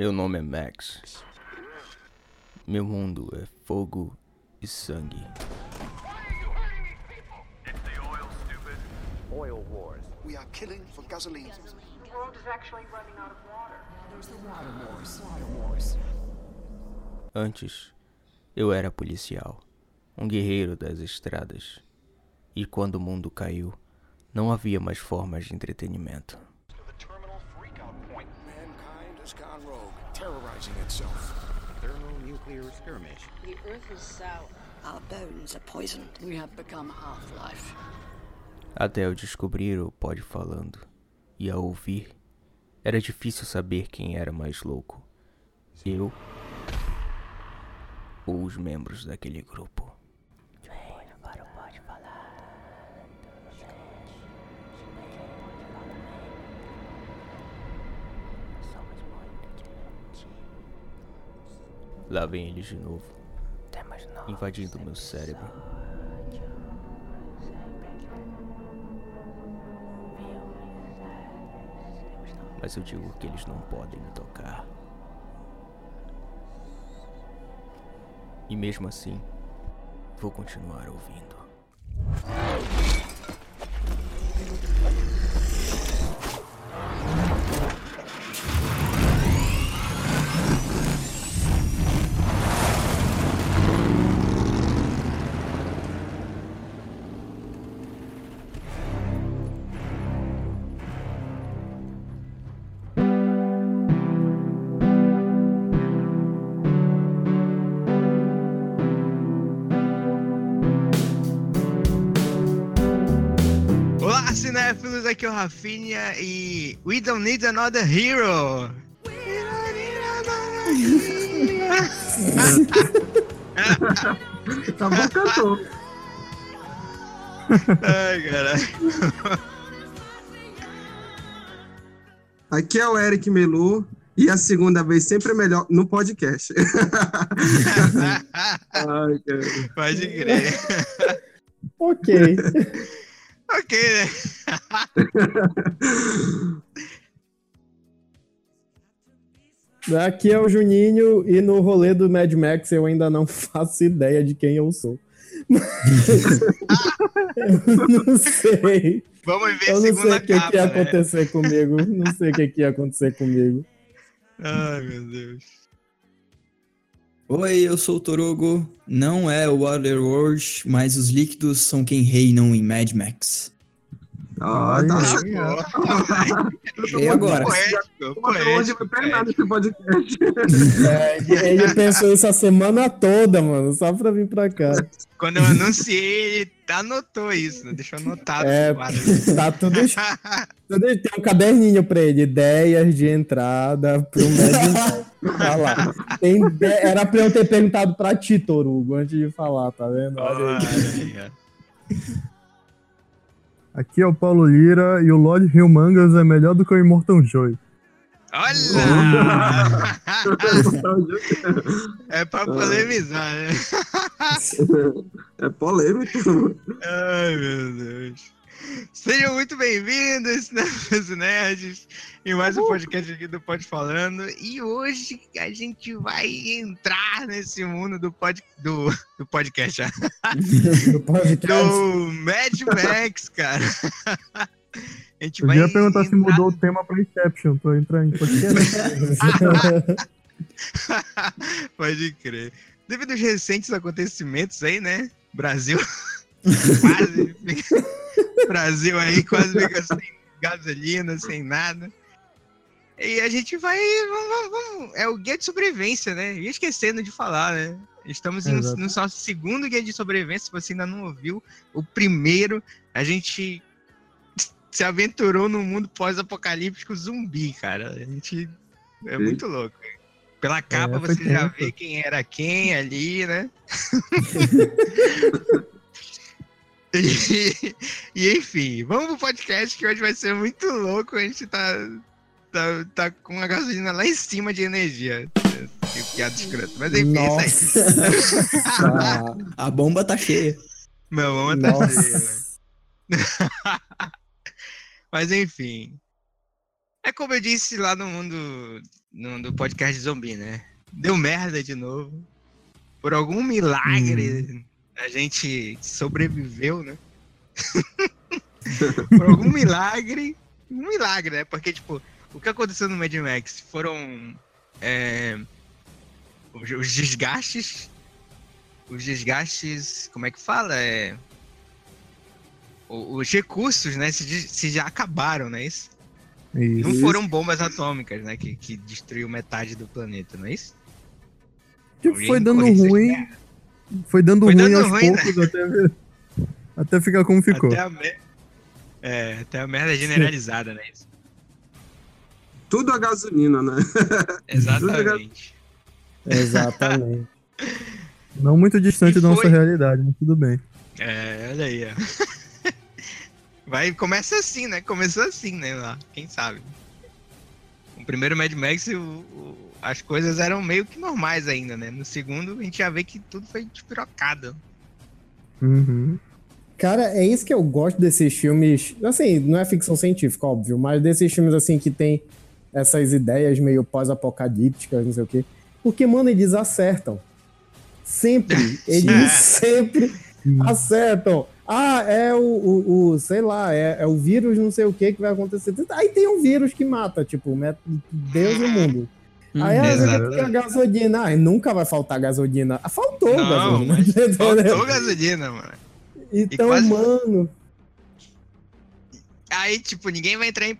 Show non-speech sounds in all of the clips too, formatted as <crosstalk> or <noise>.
Meu nome é Max. Meu mundo é fogo e sangue. Oil wars. We are killing for gasoline. The world is actually running out of water. There's the water wars. Water wars. Antes, eu era policial, um guerreiro das estradas. E quando o mundo caiu, não havia mais formas de entretenimento. Itself. Thermonuclear skirmish. The earth is sour. Our bones are poisoned. We have become half-life. Até eu descobrir o Pod falando e a ouvir, era difícil saber quem era mais louco. Eu ou os membros daquele grupo. Lá vem eles de novo, invadindo meu cérebro. Mas eu digo que eles não podem me tocar. E mesmo assim, vou continuar ouvindo. Aqui é o Rafinha e We Don't Need Another Hero. Tá bom, cantor. Ai, caralho. Aqui é o Eric Melu e a segunda vez sempre é melhor no podcast. <laughs> Ai, cara. Pode crer. Ok. Ok, né? <laughs> Aqui é o Juninho e no rolê do Mad Max eu ainda não <laughs> faço ideia de quem eu sou. <laughs> eu não sei. Vamos ver Eu não sei o que, que ia capa, né? acontecer comigo. Não sei o que, que ia acontecer comigo. Ai, meu Deus. Oi, eu sou o Torugo. Não é o Waterworld, mas os líquidos são quem reinam em Mad Max. Ah, tá. <laughs> E agora? Poético, Hoje esse podcast. É, ele- pensou isso a semana toda, mano, só pra vir pra cá. Quando eu anunciei, ele anotou isso, né? Deixou anotado. É, tá tudo, <laughs> tudo. Tem um caderninho pra ele, ideias de entrada pro Max. <laughs> Tá lá. Tem Era pra eu ter perguntado pra ti, Torugo, antes de falar, tá vendo? Olha aí. Aqui é o Paulo Lira e o Lord Humongous é melhor do que o Immortal Joy. Olha! <laughs> É pra polemizar, né? É polêmico. Ai, meu Deus. Sejam muito bem-vindos, <laughs> nerds, em mais um podcast aqui do Pod Falando. E hoje a gente vai entrar nesse mundo do, pod, do, do podcast. <laughs> Do podcast. do Mad Max, cara. A gente Eu vai ia perguntar se entrar- mudou o tema pra Inception, tô entrando em podcast. <laughs> Pode crer. Devido aos recentes acontecimentos aí, né? Brasil quase <laughs> Brasil aí quase fica sem gasolina, sem nada. E a gente vai. Vamos, vamos- é o guia de sobrevivência, né? E esquecendo de falar, né? Estamos em- no nosso segundo guia de sobrevivência. Se você ainda não ouviu, o primeiro, a gente se aventurou no mundo pós-apocalíptico zumbi, cara. A gente. É Sim. muito louco. Pela capa foi você já tenso. vê quem era quem ali, né? <laughs> e, <laughs> e, enfim, vamos pro podcast que hoje vai ser muito louco. A gente tá, tá, tá com a gasolina lá em cima de energia. Que piada escrota. Mas enfim, é isso aí. Nossa. <laughs> A bomba tá cheia. Meu mamãe tá Nossa. cheia, né? <laughs> Mas enfim. É como eu disse lá no mundo no, do podcast zumbi, né? Deu merda de novo. Por algum milagre, a gente sobreviveu, né? <laughs> Por algum milagre. Um milagre, né? Porque, tipo, o que aconteceu no Mad Max foram. é, os, os desgastes. Os desgastes. Como é que fala? É. Os recursos, né? Se, se já acabaram, não é isso? Não Isso. foram bombas atômicas, né? Que, que destruiu metade do planeta, não é isso? Alguém foi dando ruim. merda. Foi dando Foi ruim dando aos ruim, né? poucos até, ver- até ficar como ficou. Até a, mer- é, até a merda generalizada, né? Isso. Tudo a gasolina, né? <laughs> Exatamente. <laughs> Exatamente. Não muito distante E da nossa realidade, mas tudo bem. É, olha aí, ó. <laughs> Vai, começa assim, né? Começou assim, né? Lá, quem sabe? O primeiro Mad Max, o- o- as coisas eram meio que normais ainda, né? No segundo, a gente já vê que tudo foi despirocado. Uhum. Cara, é isso que eu gosto desses filmes. Assim, não é ficção científica, óbvio, mas desses filmes assim que tem essas ideias meio pós-apocalípticas, não sei o quê. Porque, mano, eles acertam. Sempre. <laughs> Eles sempre acertam. Ah, é o, o, o- sei lá, é, é o vírus não sei o que que vai acontecer. Aí tem um vírus que mata, tipo, Deus e o mundo. Aí Uhum. ah, Exato. tem a gasolina. Ah, nunca vai faltar gasolina. Ah, faltou Não, gasolina. <laughs> faltou gasolina, mano. Então, quase- mano. Aí, tipo, ninguém vai entrar em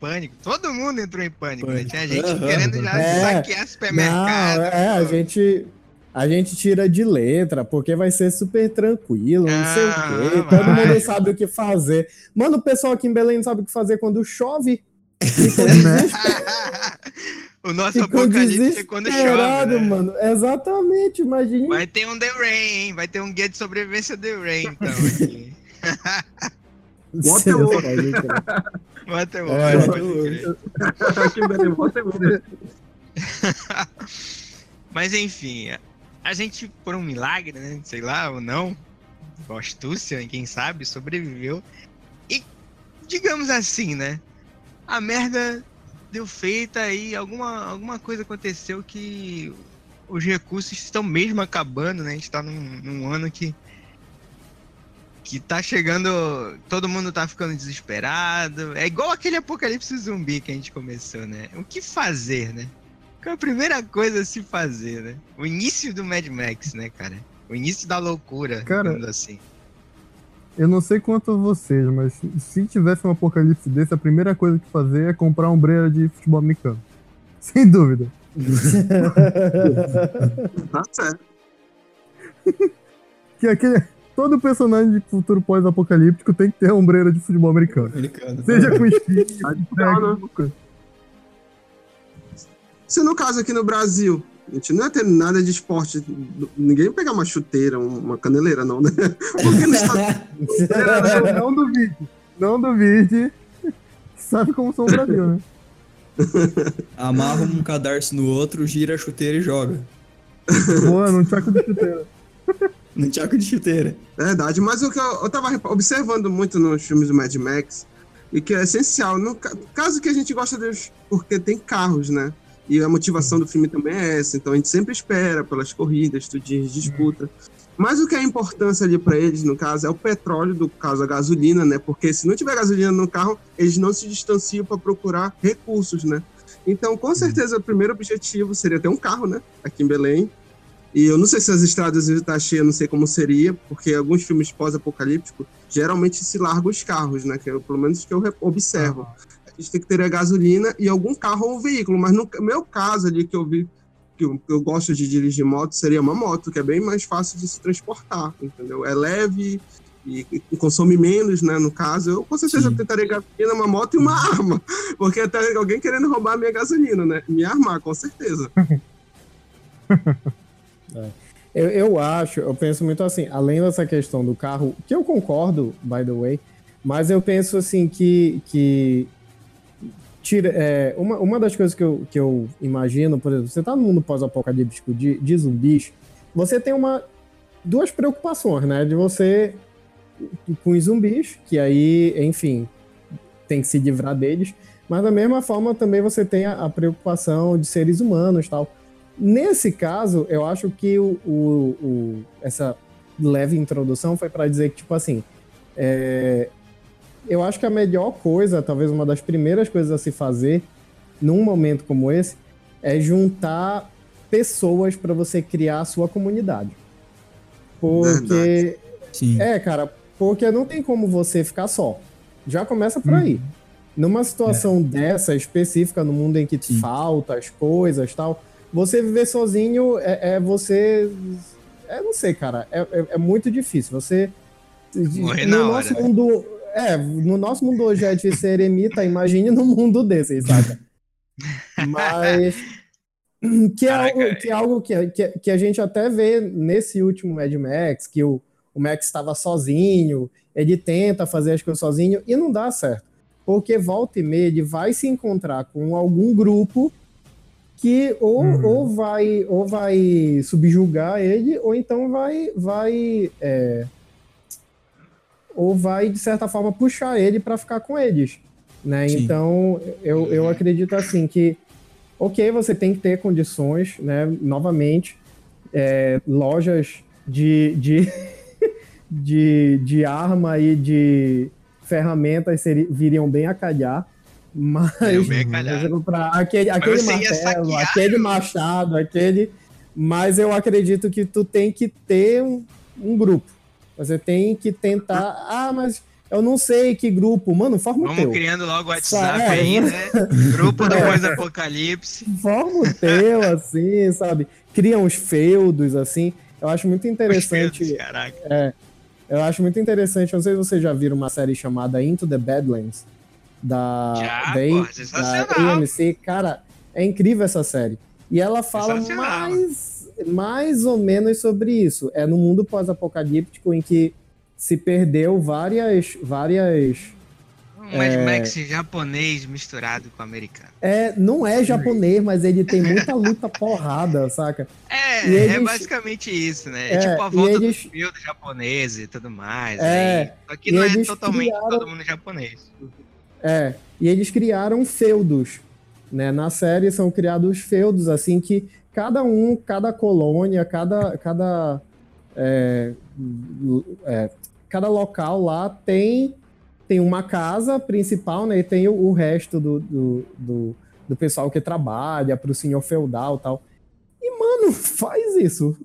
pânico. Todo mundo entrou em pânico, né? Tinha gente Aham. querendo já É. saquear supermercado. Não, é, a gente, a gente tira de letra, porque vai ser super tranquilo, não sei Ah, o quê. Todo vai. mundo sabe o que fazer. Mano, o pessoal aqui em Belém não sabe o que fazer quando chove. <laughs> <laughs> O nosso Ficou apocalipse é quando chove, né? mano. Exatamente, imagine. Vai ter um The Rain, hein? Vai ter um guia de sobrevivência The Rain, então. Aqui. Waterworld. <laughs> Bota Belém, Waterworld. <laughs> Mas enfim, a gente, por um milagre, né? Sei lá, ou não, com astúcia, quem sabe, sobreviveu. E, digamos assim, né? A merda deu feita e alguma, alguma coisa aconteceu que os recursos estão mesmo acabando, né? A gente tá num, num ano que. Que tá chegando. Todo mundo tá ficando desesperado. É igual aquele apocalipse zumbi que a gente começou, né? O que fazer, né? Qual a primeira coisa a se fazer, né? O início do Mad Max, né, cara? O início da loucura, Cara, assim. Eu não sei quanto a vocês, mas se- se tivesse um apocalipse desse, a primeira coisa que fazer é comprar um breira de futebol americano. <laughs> Sem dúvida. Tá certo. <laughs> Que aquele, todo personagem de futuro pós-apocalíptico tem que ter ombreira de futebol americano. Americano. Seja com espinho, Tá coisa. Se no caso aqui no Brasil, a gente não ia ter nada de esporte, ninguém ia pegar uma chuteira, uma caneleira, não, né? Porque no estado Não, não duvide. Não duvide. Sabe como são o Brasil, né? Amarra um cadarço no outro, gira a chuteira e joga. Boa, num saco de chuteira. Num tchaco de chuteira. Verdade, mas o que eu, eu tava observando muito nos filmes do Mad Max, e que é essencial, no ca- caso que a gente gosta deles, porque tem carros, né? E a motivação do filme também é essa, então a gente sempre espera pelas corridas, tudinhos, disputa. Mas o que é importância ali para eles, no caso, é o petróleo, do caso a gasolina, né? Porque se não tiver gasolina no carro, eles não se distanciam para procurar recursos, né? Então, com certeza, o primeiro objetivo seria ter um carro, né? Aqui em Belém. E eu não sei se as estradas estar cheias, não sei como seria, porque alguns filmes pós-apocalípticos geralmente se largam os carros, né? Que é pelo menos que eu observo. A gente tem que ter a gasolina e algum carro ou veículo, mas no meu caso ali que eu vi, que eu, que eu gosto de dirigir moto, seria uma moto, que é bem mais fácil de se transportar, entendeu? É leve e, consome menos, né? No caso, eu com certeza Sim. tentaria gasolina, uma moto e uma arma, <laughs> porque até alguém querendo roubar a minha gasolina, né? Me armar, com certeza. <laughs> Eu, eu acho, eu penso muito assim, além dessa questão do carro, que eu concordo, by the way, mas eu penso assim que, que tira, é, uma, uma das coisas que eu, que eu imagino, por exemplo, você tá no mundo pós-apocalíptico de, de zumbis, você tem uma duas preocupações, né? De você com os zumbis, que aí, enfim, tem que se livrar deles, Mas da mesma forma também você tem a, a preocupação de seres humanos tal. Nesse caso, eu acho que o, o- o- essa leve introdução foi para dizer que, tipo assim, é, eu acho que a melhor coisa, talvez uma das primeiras coisas a se fazer num momento como esse, é juntar pessoas para você criar a sua comunidade. Porque. Sim. É, cara, porque não tem como você ficar só. Já começa por aí. Numa situação dessa específica, no mundo em que falta as coisas tal, você viver sozinho é, é você. É, não sei, cara. É, é, é muito difícil. Você. Morrer no na nosso hora. mundo. É, no nosso mundo hoje é de ser eremita, imagine num mundo desse, saca? Mas. Que é algo, que, é algo que, que, que a gente até vê nesse último Mad Max, que o, o Max estava sozinho, ele tenta fazer as coisas sozinho e não dá certo. Porque volta e meia ele vai se encontrar com algum grupo que ou, ou, vai, ou vai subjugar ele, ou então vai, vai é, ou vai, de certa forma, puxar ele para ficar com eles. Né? Sim. Então, eu, eu acredito assim que, ok, você tem que ter condições, né? Novamente, é, lojas de, de, <laughs> de, de arma e de ferramentas seri- viriam bem a calhar. Mas, Viriam bem a <laughs> calhar. por exemplo, pra aquele, aquele martelo, aquele machado, aquele. Mas eu acredito que tu tem que ter um, um grupo. Você tem que tentar. Ah, mas eu não sei que grupo. Mano, forma o Vamos teu. criando logo o WhatsApp É, aí, né? Grupo do <laughs> É. pós-apocalipse. Forma o teu, assim, sabe? Cria uns feudos, assim. Eu acho muito interessante. Caraca. É, eu acho muito interessante. Não sei se vocês já viram uma série chamada Into the Badlands da, Já, da, pô, da. AMC. Cara, é incrível essa série. E ela fala mais, mais ou menos sobre isso. É no mundo pós-apocalíptico em que se perdeu várias, várias Um Mad É. Max japonês misturado com americano. É, não é japonês, mas ele tem muita luta porrada, saca? É, E é eles- basicamente isso, né? É, É, tipo a e volta eles- dos filmes japoneses e tudo mais. É, aí. Só que e não é totalmente criaram- todo mundo japonês. É, e eles criaram feudos, né? Na série são criados feudos, assim, que cada um, cada colônia, cada, cada, é, é, cada local lá tem, tem uma casa principal, né? E tem o, o resto do, do, do, do pessoal que trabalha pro senhor feudal e tal. E, mano, <laughs> faz isso.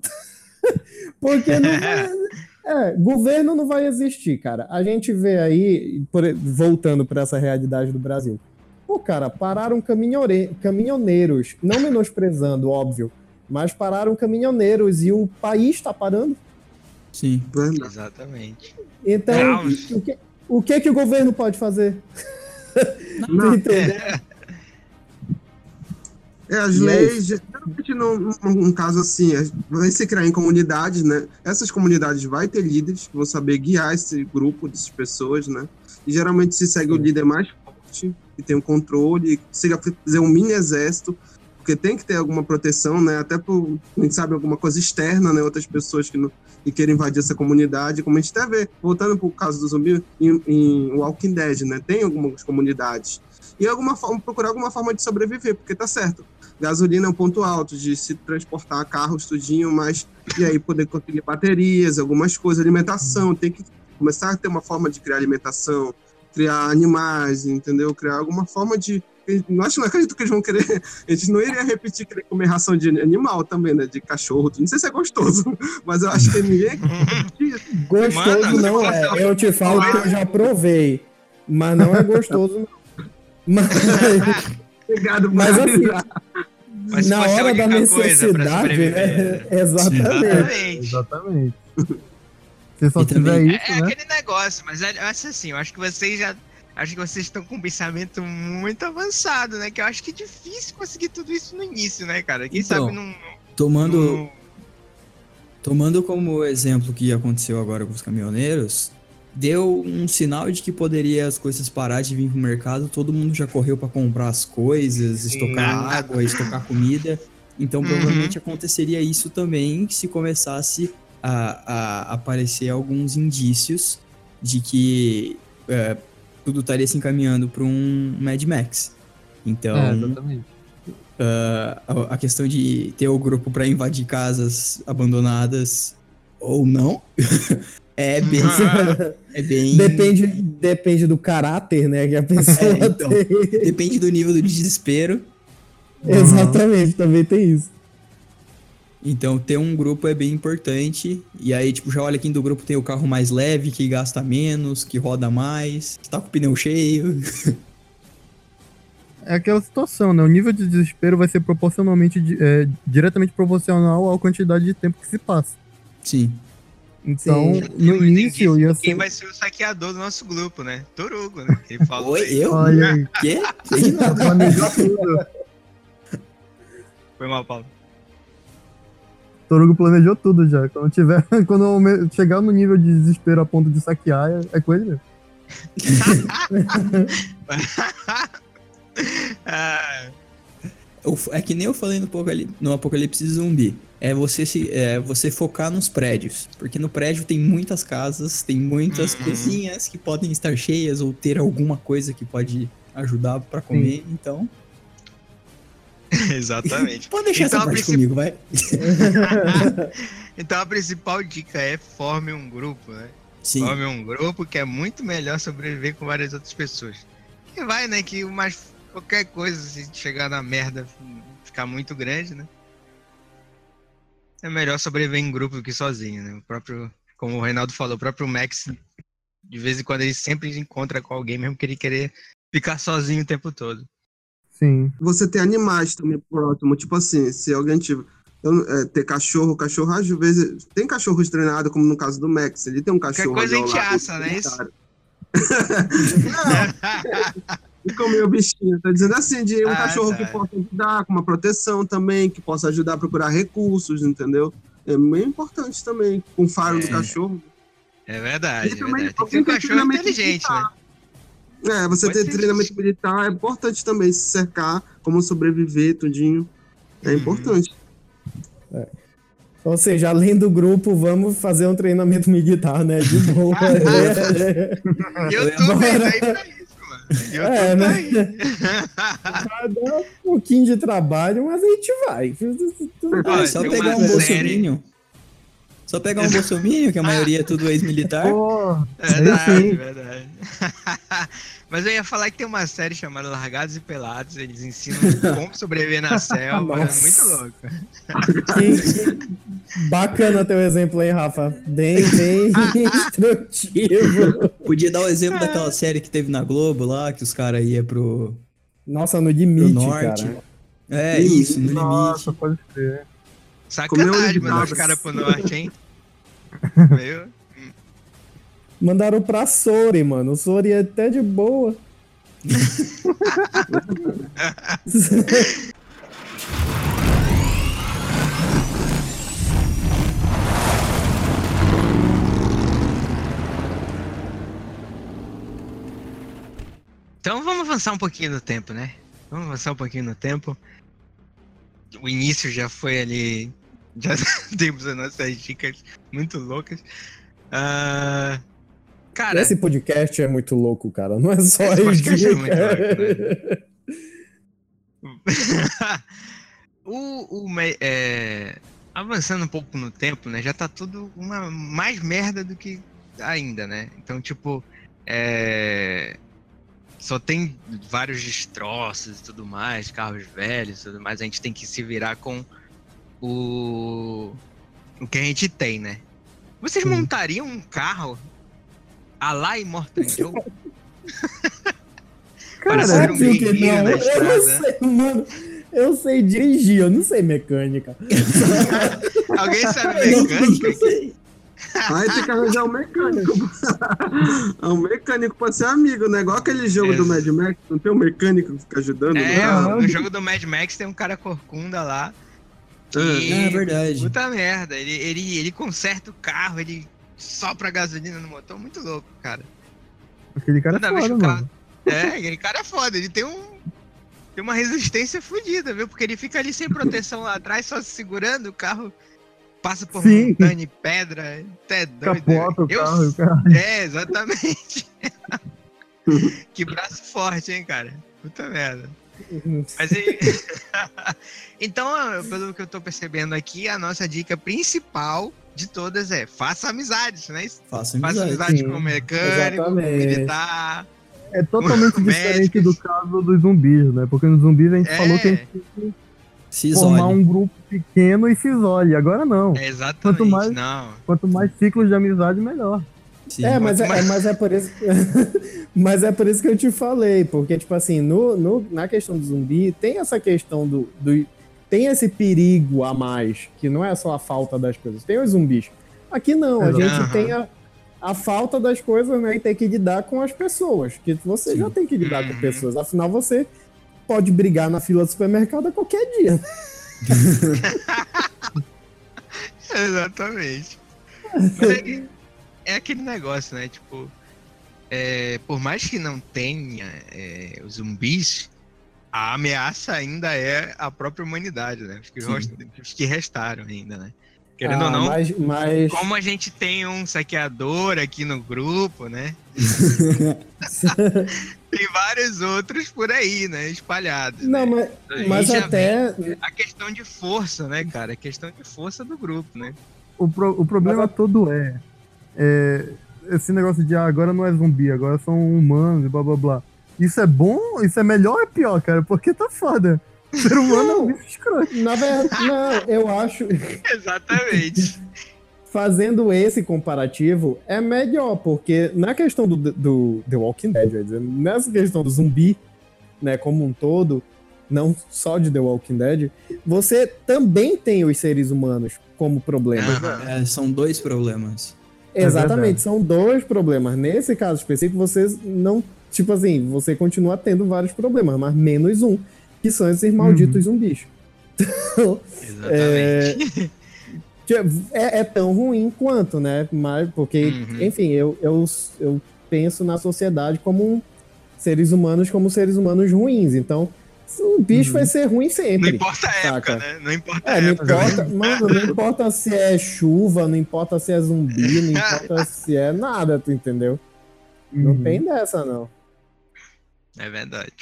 <laughs> Porque não vai, <laughs> é, governo não vai existir, cara. A gente vê aí, por- voltando para essa realidade do Brasil. Pô, cara, pararam caminhore- caminhoneiros, não menosprezando, óbvio, mas pararam caminhoneiros e o país está parando. Sim. Exatamente. Então, Caos. o que, o que que o governo pode fazer? Não. <laughs> Entendeu? É, as E é leis, geralmente num, num- caso assim, é- vai se criar em comunidades, né? Essas comunidades vai ter líderes que vão saber guiar esse grupo dessas pessoas, né? E geralmente se segue o líder mais forte, que tem o controle, consiga fazer um mini exército, porque tem que ter alguma proteção, né? Até por, a gente sabe, alguma coisa externa, né? Outras pessoas que, não, que queiram invadir essa comunidade, como a gente até vê, voltando pro caso do zumbi, em, em Walking Dead, né? Tem algumas comunidades. E alguma forma, procurar alguma forma de sobreviver, porque tá certo. Gasolina é um ponto alto de se transportar carros, tudinho, mas e aí poder conseguir baterias, algumas coisas, alimentação, tem que começar a ter uma forma de criar alimentação, criar animais, entendeu? Criar alguma forma de. Acho, não acredito que eles vão querer. <laughs> A gente não iria repetir querer comer ração de animal também, né? De cachorro. Não sei se é gostoso, <laughs> mas eu acho que ninguém. <laughs> Gostoso Mano, não é. Eu te falo que eu já provei, mas não é gostoso, não. Mas, Obrigado, mas assim, Mas na hora da necessidade, sobreviver. né? Exatamente. Exatamente. Se só tiver também- isso, É né? aquele negócio, mas é- eu acho assim, eu acho que vocês já. Acho que vocês estão com um pensamento muito avançado, né? Que eu acho que é difícil conseguir tudo isso no início, né, cara? Quem Então, sabe não. Tomando, não- tomando como exemplo o que aconteceu agora com os caminhoneiros, deu um sinal de que poderia as coisas parar de vir pro mercado, todo mundo já correu para comprar as coisas, estocar Sim. água, estocar comida. Então Uhum. provavelmente aconteceria isso também se começasse a, a aparecer alguns indícios de que é, tudo estaria se encaminhando para um Mad Max. Então, É, exatamente. ah, a, a questão de ter o grupo para invadir casas abandonadas ou não <laughs> é bem. <laughs> é bem. Depende, depende do caráter, né? Que a pessoa É, então. tem. Depende do nível do desespero. Exatamente, também tem isso. Então, ter um grupo é bem importante. E aí, tipo, já olha quem do grupo tem o carro mais leve, que gasta menos, que roda mais, que tá com o pneu cheio. <laughs> É aquela situação, né? O nível de desespero vai ser proporcionalmente, é, diretamente proporcional à quantidade de tempo que se passa. Sim. Então, Sim. no Temos início ia Quem ser. vai ser o saqueador do nosso grupo, né? Torugo, né? Ele <laughs> falou Oi, eu? Olha aí, Quê? <laughs> Foi mal, Paulo. Torugo planejou tudo já. Quando, tiver, <laughs> quando chegar no nível de desespero a ponto de saquear, é, é ele mesmo. <laughs> Ah, É que nem eu falei no, Apocali- no Apocalipse Zumbi. É você, se, é você focar nos prédios. Porque no prédio tem muitas casas, tem muitas Uhum. coisinhas que podem estar cheias ou ter alguma coisa que pode ajudar pra comer. Então, <laughs> Exatamente. pode deixar Então, essa parte princip- comigo, vai. <laughs> então a principal dica é forme um grupo, né? Sim. Forme um grupo que é muito melhor sobreviver com várias outras pessoas. Que vai, né? Que mais qualquer coisa, se chegar na merda, ficar muito grande, né? É melhor sobreviver em grupo do que sozinho, né? O próprio, como o Reinaldo falou, o próprio Max, de vez em quando ele sempre encontra com alguém, mesmo que ele querer ficar sozinho o tempo todo. Sim. Você ter animais também próximo, tipo assim, se alguém tiver. eu- é, ter cachorro, cachorro às vezes. Tem cachorros treinados, como no caso do Max. Ele tem um cachorro. coisa a ali ao gente lado assa, né? Isso? E comer o bichinho. Tô dizendo assim, de um Ah, cachorro tá. que possa ajudar com uma proteção também, que possa ajudar a procurar recursos, entendeu? É meio importante também, com o faro do É. cachorro. É verdade, E é verdade. Tem que ter um tem cachorro inteligente, né? É, você Pode ter ser treinamento militar é importante também, se cercar, como sobreviver, tudinho. É Uhum. importante. Ou seja, além do grupo, vamos fazer um treinamento militar, né? De boa. <laughs> Eu tô vendo aí pra isso, mano. Eu É, tô né? <laughs> Vai dar um pouquinho de trabalho, mas a gente vai. Olha, é só pegar um série- bolsominion. Só pegar um bolsominion, que a maioria é tudo ex-militar. Pô, Verdade, sim. verdade. <laughs> Mas eu ia falar que tem uma série chamada Largados e Pelados. Eles ensinam como <laughs> sobreviver na selva. É Nossa. muito louco. Que- Bacana teu exemplo aí, Rafa. Bem, bem <laughs> instrutivo. Podia dar o exemplo daquela série que teve na Globo lá, que os caras iam pro, Nossa, no pro limite, norte. cara. É, isso, no Nossa, limite. pode ser. Sacanagem de mandar os caras pro norte, hein? Viu? Mandaram pra Sori, mano. O Sori é até de boa. Então vamos avançar um pouquinho no tempo, né? Vamos avançar um pouquinho no tempo. O início já foi ali. Já <laughs> temos as nossas dicas muito loucas. Ah, cara, Esse podcast é muito louco, cara. Não é só Esse as podcast é dicas. muito louco, <laughs> o, o me- é, avançando um pouco no tempo, né? Já tá tudo uma mais merda do que ainda, né? Então, tipo, é, só tem vários destroços e tudo mais, carros velhos e tudo mais. A gente tem que se virar com o o que a gente tem, né? Vocês montariam um carro a lá Immortal Joe? <laughs> Cara, Para ser um que não. Eu não sei, mano. Eu sei dirigir, eu não sei mecânica. <laughs> Alguém sabe mecânica? Aí tem que arranjar um mecânico. <laughs> um mecânico pode ser amigo, né? Igual aquele jogo do Mad Max, não tem um mecânico que fica ajudando? É, né? no jogo do Mad Max tem um cara corcunda lá. Que, É verdade. Puta merda, ele, ele, ele conserta o carro, ele sopra gasolina no motor, muito louco, cara. Aquele cara é Toda que foda, mano. carro. É, aquele cara é foda, ele tem um. Tem uma resistência fodida, viu? Porque ele fica ali sem proteção lá atrás, só se segurando, o carro passa por Sim. montanha e pedra, até doido. Capota o Eu- carro, cara. É, exatamente. <laughs> que braço forte, hein, cara? Puta merda. Mas <laughs> então, pelo que eu tô percebendo aqui, a nossa dica principal de todas é faça amizades, né? Faça Faça amizade. amizade Sim, com o mecânico, com o militar. É totalmente diferente Médicos. do caso dos zumbis, né? Porque nos zumbis a gente É. falou que a gente tinha que Se formar um grupo pequeno e se isole. Agora não. É exatamente, Quanto mais- não. Quanto mais ciclos de amizade, melhor. Sim. É, mas é, Mas- mas é por isso. <laughs> mas é por isso que eu te falei, porque, tipo assim, no, no- na questão do zumbi, tem essa questão do, do. Tem esse perigo a mais, que não é só a falta das coisas. Tem os zumbis. Aqui não, a Exato. gente Aham. tem a, a falta das coisas, né? E tem que lidar com as pessoas. Que você Sim. já tem que lidar com Uhum. pessoas. Afinal, você pode brigar na fila do supermercado a qualquer dia. <laughs> Exatamente. Mas <laughs> é, é aquele negócio, né? Tipo, é, por mais que não tenha é, os zumbis, a ameaça ainda é a própria humanidade, né? Os que, os restaram ainda, né? Querendo Ah, ou não, Mas, mas... como a gente tem um saqueador aqui no grupo, né? <laughs> Tem vários outros por aí, né? Espalhados. Não, né? mas, Aí mas já até. A questão de força, né, cara? A questão de força do grupo, né? O, pro- o problema todo é, é esse negócio de ah, agora não é zumbi, agora são humanos e blá blá blá. Isso é bom? Isso é melhor ou é pior, cara? Porque tá foda. O <laughs> ser humano é um bicho escroto. Na verdade, não, eu acho. <laughs> <laughs> Exatamente. Fazendo esse comparativo, é melhor, porque na questão do, do The Walking Dead, dizer, nessa questão do zumbi, né, como um todo, não só de The Walking Dead, você também tem os seres humanos como problema. Aham. É, são dois problemas. Exatamente, verdade. são dois problemas. Nesse caso específico, vocês não. Tipo assim, você continua tendo vários problemas, mas menos um, que são esses malditos zumbis. <laughs> Então, Exatamente. que é, é tão ruim quanto, né? Mas, porque, Uhum. enfim, eu, eu, eu penso na sociedade como um- seres humanos como seres humanos ruins. Então, o bicho Uhum. vai ser ruim Não sempre. importa a época, Saca. né? Não importa a É, não época. importa, mano, não importa se é chuva, não importa se é zumbi, não <laughs> importa se é nada, tu entendeu? Não Uhum. tem dessa, não. É verdade.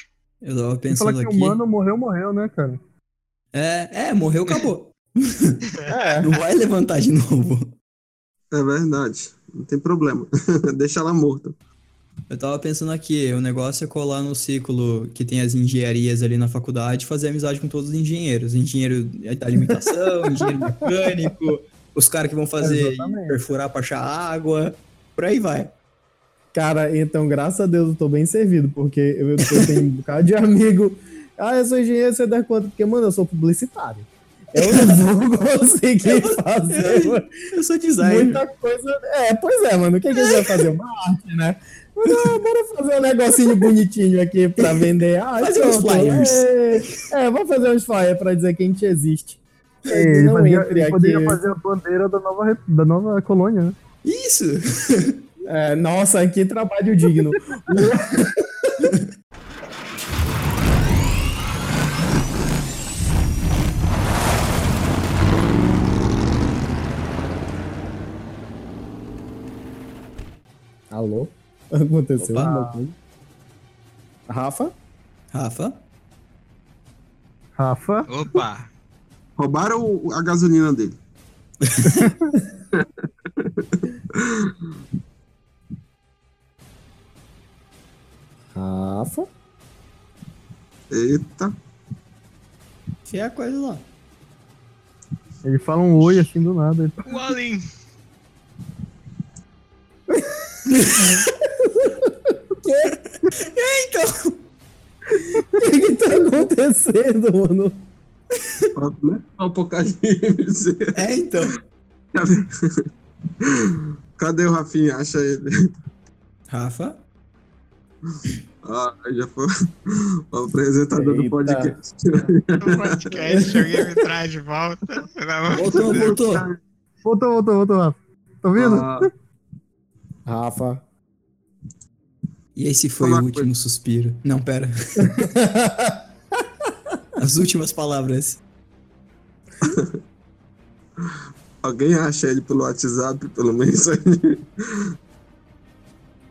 Eu tava E falar pensando que aqui. humano morreu, morreu, né, cara? É, é, morreu, acabou. <laughs> É. Não vai levantar de novo. É verdade. Não tem problema. <laughs> Deixa ela morta. Eu tava pensando aqui, o negócio é colar no ciclo que tem as engenharias ali na faculdade e fazer amizade com todos os engenheiros. Engenheiro da alimentação, <laughs> engenheiro mecânico, os caras que vão fazer perfurar pra achar água, por aí vai. Cara, então, graças a Deus, eu tô bem servido, porque eu, eu tenho um bocado de amigo. Ah, eu sou engenheiro, você dá conta? Porque, mano, eu sou publicitário. Eu não <laughs> vou conseguir fazer mano, Eu sou designer. muita coisa. É, pois é, mano. O que, que a gente vai fazer? <laughs> Uma arte, né? Bora fazer um negocinho bonitinho aqui pra vender. Ah, Fazer uns flyers. É, é, vou fazer uns flyers pra dizer que a gente existe. É, ele, não fazia- entre ele aqui. poderia fazer a bandeira da nova, da nova colônia, né? Isso! <laughs> É, nossa, que trabalho digno. <laughs> Alô? Aconteceu Opa. alguma coisa? Rafa? Rafa? Rafa, Opa! <laughs> Roubaram o- a gasolina dele. <laughs> Rafa? Eita. Que é a coisa lá. ele fala um oi assim do nada. ele- <laughs> O Alin! Então, O que que tá acontecendo, mano? Ó, Apocalipse. é então. Cadê? O Rafinha? Acha ele. Rafa? Ah, já foi o apresentador do Eita. podcast. O podcast, alguém me traz de volta. Voltou, voltou. Voltou, voltou, voltou, Rafa. Tá vendo? Ah, Rafa. E esse foi o último suspiro. Não, pera. <laughs> As últimas palavras. <laughs> alguém acha ele pelo WhatsApp, pelo mensagem?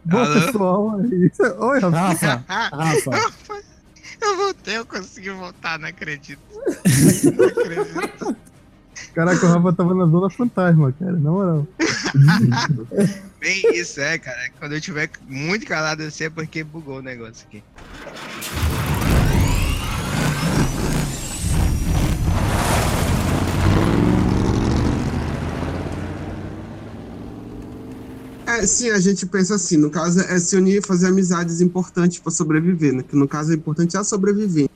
Bom, Alô? pessoal, é isso. Oi, Rafa. Rafa, <laughs> Rafa. Eu voltei, eu consegui voltar, não acredito. Não acredito. Caraca, o Rafa tava na zona fantasma, cara, na moral. <laughs> Bem isso, é, cara. Quando eu tiver muito calado assim é porque bugou o negócio aqui. É, sim, a gente pensa assim, no caso é se unir e fazer amizades importantes para sobreviver, né? Que no caso é importante é a sobrevivência,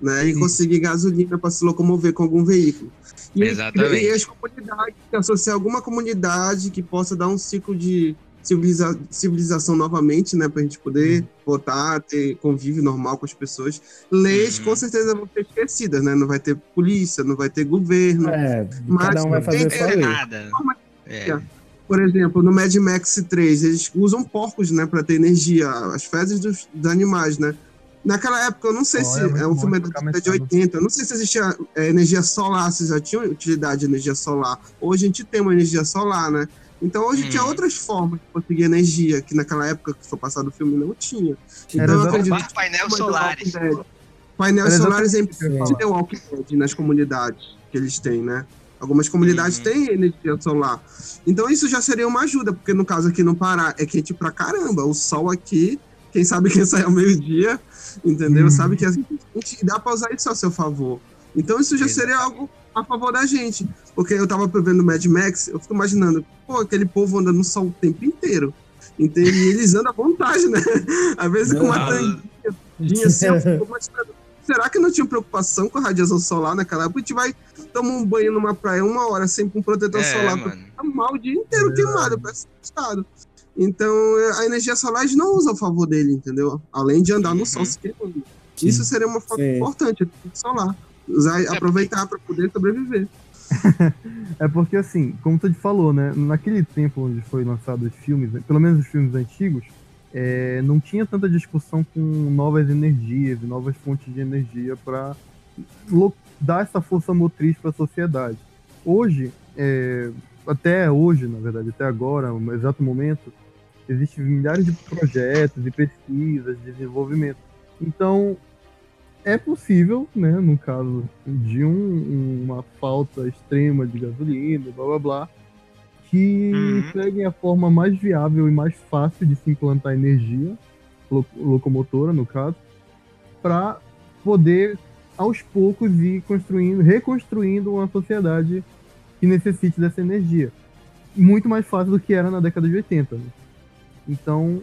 né? E conseguir gasolina para se locomover com algum veículo. E, Exatamente. E as comunidades, associar alguma comunidade que possa dar um ciclo de civiliza- civilização novamente, né? Pra gente poder votar, ter convívio normal com as pessoas. Leis Uhum. com certeza vão ser esquecidas, né? Não vai ter polícia, não vai ter governo. É, Mas cada um vai fazer tem lei. Nada. É. Por exemplo, no Mad Max 3, eles usam porcos, né, para ter energia, as fezes dos, dos animais, né? Naquela época, eu não sei Oh, se é é um filme da década de mexendo. 80, eu não sei se existia é, energia solar, se já tinha utilidade de energia solar. Hoje a gente tem uma energia solar, né? Então hoje tinha Hum. outras formas de conseguir energia, que naquela época que foi passado o filme não tinha. Então Era eu acredito Mas The solares. Painéis solares é o que impossível ter Walking Dead nas comunidades que eles têm, né? Algumas comunidades Uhum. têm energia solar. Então isso já seria uma ajuda, porque no caso aqui no Pará é quente pra caramba. O sol aqui, quem sabe <laughs> quem sai ao meio-dia, entendeu? Uhum. Sabe que a gente dá pra usar isso a seu favor. Então isso já seria algo a favor da gente. Porque eu tava vendo Mad Max, eu fico imaginando, pô, aquele povo anda no sol o tempo inteiro. Entende? E eles andam à vontade, né? <laughs> Às vezes com uma tanguinha assim, eu fico imaginando, será que não tinha preocupação com a radiação solar naquela época? A gente vai tomar um banho numa praia uma hora sem com protetor É, solar, mano. Tá mal o dia inteiro queimado, parece estado. Então, a energia solar a gente não usa a favor dele, entendeu? Além de andar no Uhum. sol se queimando. Isso seria uma forma Sim. importante, a energia solar. Usar, aproveitar para poder sobreviver. <laughs> É porque, assim, como tu falou, né? Naquele tempo onde foi lançado os filmes, pelo menos os filmes antigos, é, não tinha tanta discussão com novas energias e novas fontes de energia para dar essa força motriz para a sociedade. Hoje, é, até hoje, na verdade, até agora, no exato momento, existem milhares de projetos e pesquisas, de desenvolvimento. Então, é possível, né, no caso de um- uma falta extrema de gasolina, blá blá blá, que Uhum. peguem a forma mais viável e mais fácil de se implantar energia, lo- locomotora no caso, para poder aos poucos ir construindo, reconstruindo uma sociedade que necessite dessa energia. Muito mais fácil do que era na década de 80. né? Então,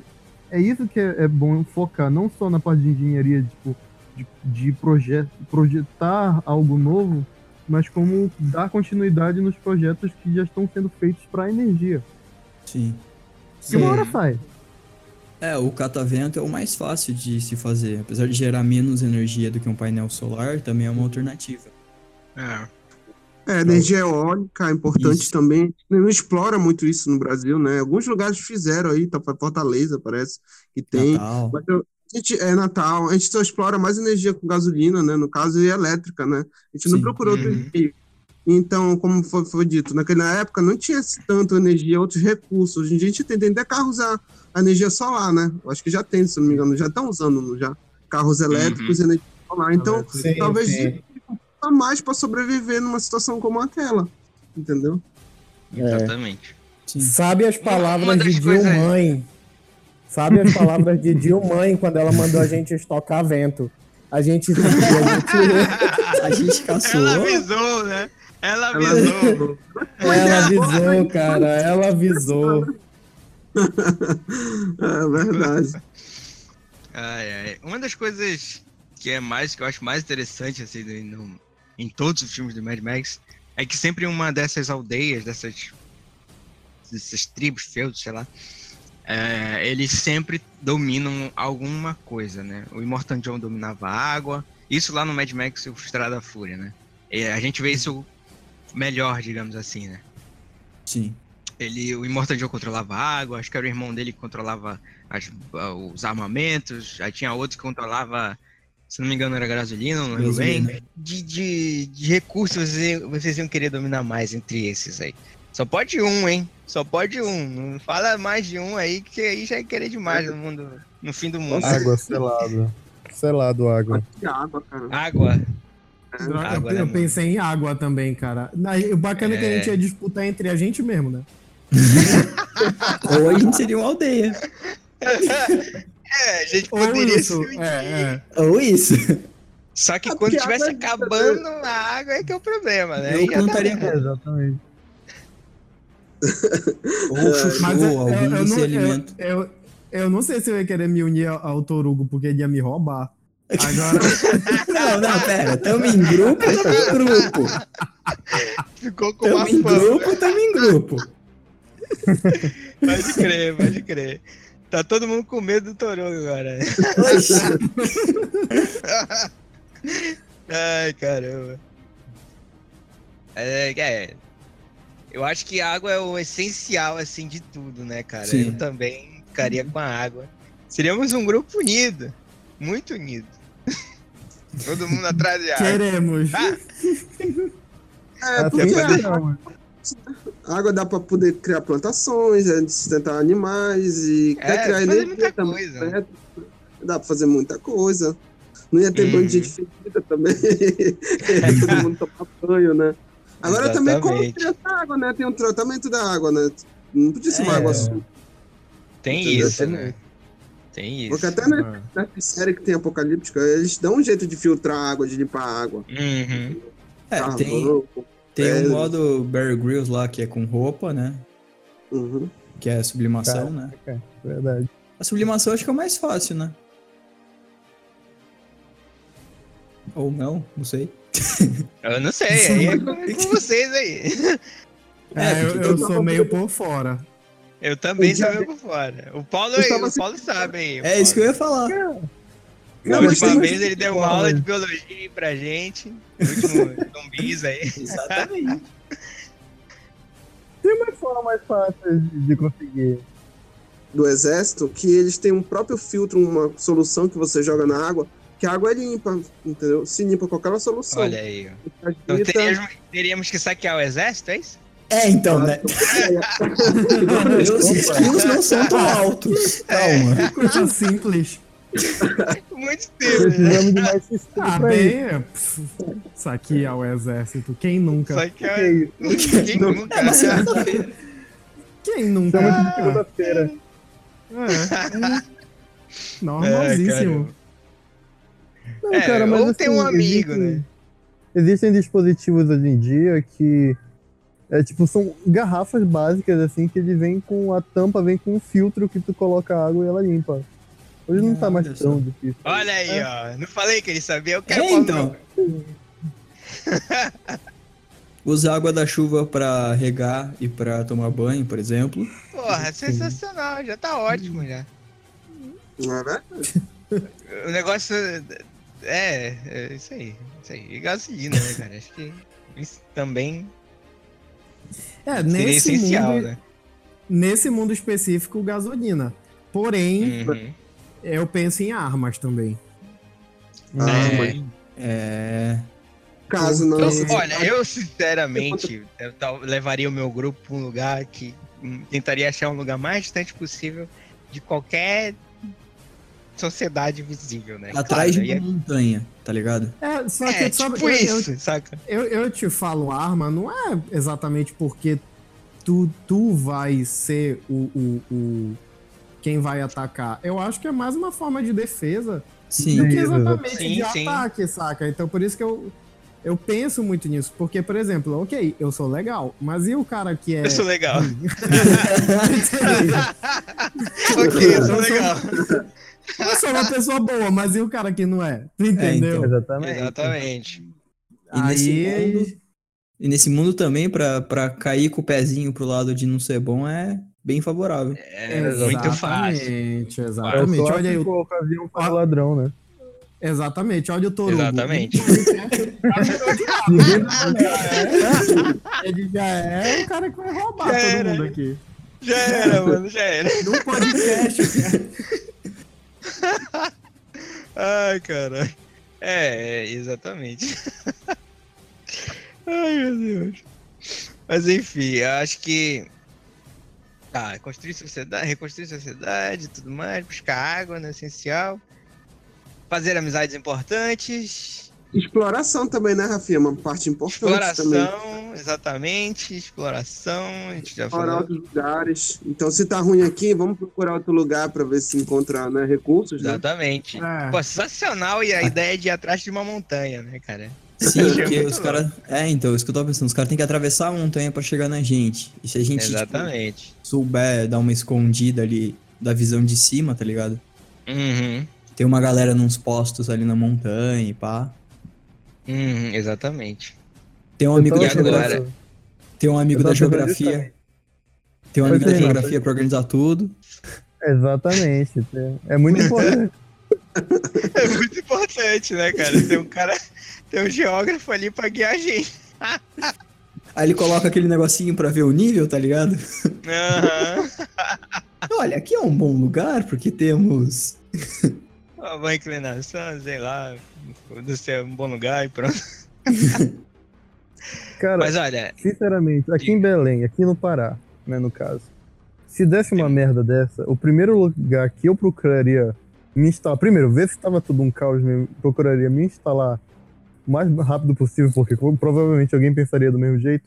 é isso que é, é bom focar, não só na parte de engenharia, tipo, de, de proje projetar algo novo, mas como dar continuidade nos projetos que já estão sendo feitos para energia. Sim. Que uma hora sai. É, o catavento é o mais fácil de se fazer. Apesar de gerar menos energia do que um painel solar, também é uma alternativa. É. É, energia eólica é importante Isso. também. Não explora muito isso no Brasil, né? Alguns lugares fizeram aí, tá, Fortaleza parece que tem. Natal. Mas eu- a gente, é Natal, a gente só explora mais energia com gasolina, né? No caso, e elétrica, né? A gente não Sim. procurou outros Uhum. meios. Então, como foi, foi dito, naquela época não tinha tanto energia, outros recursos. Hoje em dia a gente tem, tem até carros a, a energia solar, né? Eu acho que já tem, se não me engano, já estão usando já carros elétricos e energia solar. Então, Sim, talvez sim. A mais para sobreviver numa situação como aquela, entendeu? Exatamente. Sim. Sabe as palavras uma de coisas- Dilmãe? Sabe as palavras de Dilmãe quando ela mandou a gente estocar vento? A gente, a gente, <laughs> A gente caçou. Ela avisou, né? Ela avisou. ela avisou, cara, ela avisou. É verdade. Ai, ai. Uma das coisas que é mais que eu acho mais interessante assim no- em todos os filmes do Mad Max é que sempre uma dessas aldeias, dessas dessas tribos, feudos, sei lá, é, eles sempre dominam alguma coisa, né? O Immortan Joe dominava a água, isso lá no Mad Max e o Estrada da Fúria, né? E a gente vê isso melhor, digamos assim, né? Sim. Ele, o Immortan Joe controlava a água, acho que era o irmão dele que controlava as- os armamentos, aí tinha outro que controlava, se não me engano, era gasolina, não lembro bem. De, de, de recursos vocês, vocês iam querer dominar mais entre esses aí. Só pode um, hein? Só pode um. Não fala mais de um aí, que aí já é querer demais no mundo. No fim do mundo. Água, selado. Selado, água. Água, cara. Água. Droga, Água, eu, né, mano? pensei em água também, cara. O bacana é que a É. gente ia disputar entre a gente mesmo, né? <laughs> <laughs> Ou a gente seria uma aldeia. <laughs> É, a gente Ou poderia isso. se unir. É, é. Ou isso. Só que É quando porque tivesse água- acabando a água é que é o problema, né? Eu Aí já tá. É, exatamente. Ou chuchu, Mas eu, algum eu, desse não, eu, alimento. eu, eu não sei se eu ia querer me unir ao, ao Torugo, porque ele ia me roubar. Agora, <laughs> Não, não, pera. Tamo em grupo, tamo em grupo. Ficou com uma Tamo em fama. grupo, tamo em grupo. Pode crer, pode crer. Tá todo mundo com medo do Torugo agora. né? <laughs> Ai, caramba. É, é. Eu acho que a água é o essencial, assim, de tudo, né, cara? Sim. Eu também ficaria com a água. Seríamos um grupo unido. Muito unido. Todo mundo atrás de <laughs> água. queremos. Ah, É, porque poder- não, mano. A água dá pra poder criar plantações, é, sustentar animais e É, criar fazer energia muita também. coisa. né? Dá pra fazer muita coisa. Não ia ter Uhum. banho de gente fedida também. <laughs> Todo mundo <laughs> tomar banho, né? Agora também como Exatamente. criar essa água, né? Tem um tratamento da água, né? Não podia ser uma É. água suja. Tem Entendeu? isso, né? Tem isso. Porque até na, na série que tem apocalíptica, eles dão um jeito de filtrar a água, de limpar a água. Uhum. É, Ah, tem. Tem É. um modo Bear Grylls lá que é com roupa, né? Uhum. Que é a sublimação, né? É, verdade. A sublimação acho que é o mais fácil, né? Ou não, não sei. <laughs> Eu não sei, aí é com, é com <laughs> vocês aí. É, eu, porque eu todo- sou meio <laughs> por fora. Eu também Eu já- sou meio por fora. O Paulo, Eu o Paulo sabe aí. É isso que eu ia falar. Não, mas última tem- vez ele deu uma aula de biologia aí pra gente. O último <laughs> zumbis aí. Exatamente. <laughs> Tem uma forma mais fácil de, conseguir. do exército que eles têm um próprio filtro, uma solução que você joga na água, que a água é limpa, entendeu? Se limpa qualquer solução. Olha aí, ó. Então Agita- teríamos, teríamos que saquear o exército, é isso? É, então, né? <laughs> Meus skills não são tão altos. Calma. Coisa simples. Muito simples, né? Precisamos de mais sistema Ah, bem, isso. é, é o exército. Quem nunca? Saquear. Que isso? <laughs> Quem nunca? É uma segunda-feira. Quem nunca? De segunda-feira. É. <laughs> Normalzíssimo. Não, É, cara, mas ou tem um assim, amigo, existem- né? Existem dispositivos hoje em dia que é tipo são garrafas básicas assim que ele vem com a tampa vem com um filtro que tu coloca água e ela limpa. Hoje não tá mais Olha tão difícil. Olha aí, É. ó. Não falei que ele sabia, eu quero É, então. <laughs> Usar água da chuva pra regar e pra tomar banho, por exemplo. Porra, sensacional, já tá ótimo já. É? <laughs> O negócio é, é isso aí. Isso aí. E gasolina, né, cara? Acho que isso também É, seria nesse essencial, mundo, né? nesse mundo específico, gasolina. Porém, Uhum. Eu penso em armas também. Ah, É. mas É. caso não. Eu- olha, eu sinceramente eu levaria o meu grupo pra um lugar que hum, tentaria achar um lugar mais distante possível de qualquer sociedade visível, né? Atrás Claro, de uma montanha, tá ligado? É, só é, que é sabe, tipo eu, eu- isso, saca? Eu, eu te falo arma, não é exatamente porque tu, tu vai ser o, o, o- quem vai atacar. Eu acho que é mais uma forma de defesa Sim. do que exatamente Sim, de sim. ataque, saca? Então por isso que eu, eu penso muito nisso. Porque, por exemplo, ok, eu sou legal, mas e o cara que é. Eu sou legal. <laughs> ok, eu sou legal. eu sou uma pessoa boa, mas e o cara que não é? Tu entendeu? Exatamente. Exatamente. E nesse Aí- mundo. E nesse mundo também, pra, pra cair com o pezinho pro lado de não ser bom, é bem favorável. É muito fácil. Exatamente, exatamente. Olha aí, o- que ocasião para o ladrão, né? exatamente, olha o Torugo. Exatamente. <laughs> Ele já é o cara que vai roubar Já todo era. mundo aqui. Já era, mano, já era. No podcast, <laughs> Ai, caralho. É, é, exatamente. <laughs> Ai, meu Deus. Mas enfim, eu acho que Tá, construir sociedade, reconstruir sociedade e tudo mais, buscar água, né? Essencial. Fazer amizades importantes. Exploração também, né, Rafinha? Uma parte importante também. Exploração, exatamente. Exploração, a gente já Explorar falou. outros lugares. Então, se tá ruim aqui, vamos procurar outro lugar pra ver se encontra né, recursos, né? Exatamente. É. Pô, sensacional e a ideia de ir atrás de uma montanha, né, cara? Sim, <laughs> porque os caras. É, então, isso que eu tava pensando. Os caras têm que atravessar a montanha pra chegar na gente. E se a gente tipo, Exatamente. souber dar uma escondida ali da visão de cima, tá ligado? Uhum. Tem uma galera nos postos ali na montanha e pá. Uhum, exatamente. Tem um amigo da geografia. Tem um amigo da geografia. Tem um amigo da ir, geografia pra organizar tudo. Exatamente. É muito <laughs> importante. É muito importante, né, cara? Tem um cara, tem um geógrafo ali pra guiar a gente. Aí ele coloca aquele negocinho pra ver o nível, tá ligado? Aham. Olha, aqui é um bom lugar porque temos. Uma boa inclinação, sei lá. Foda-se, é um bom lugar e pronto. <laughs> Cara, Mas olha, sinceramente, aqui em Belém, aqui no Pará, né, no caso, se desse uma merda dessa, o primeiro lugar que eu procuraria me instalar, primeiro, ver se tava tudo um caos mesmo, procuraria me instalar o mais rápido possível, porque provavelmente alguém pensaria do mesmo jeito.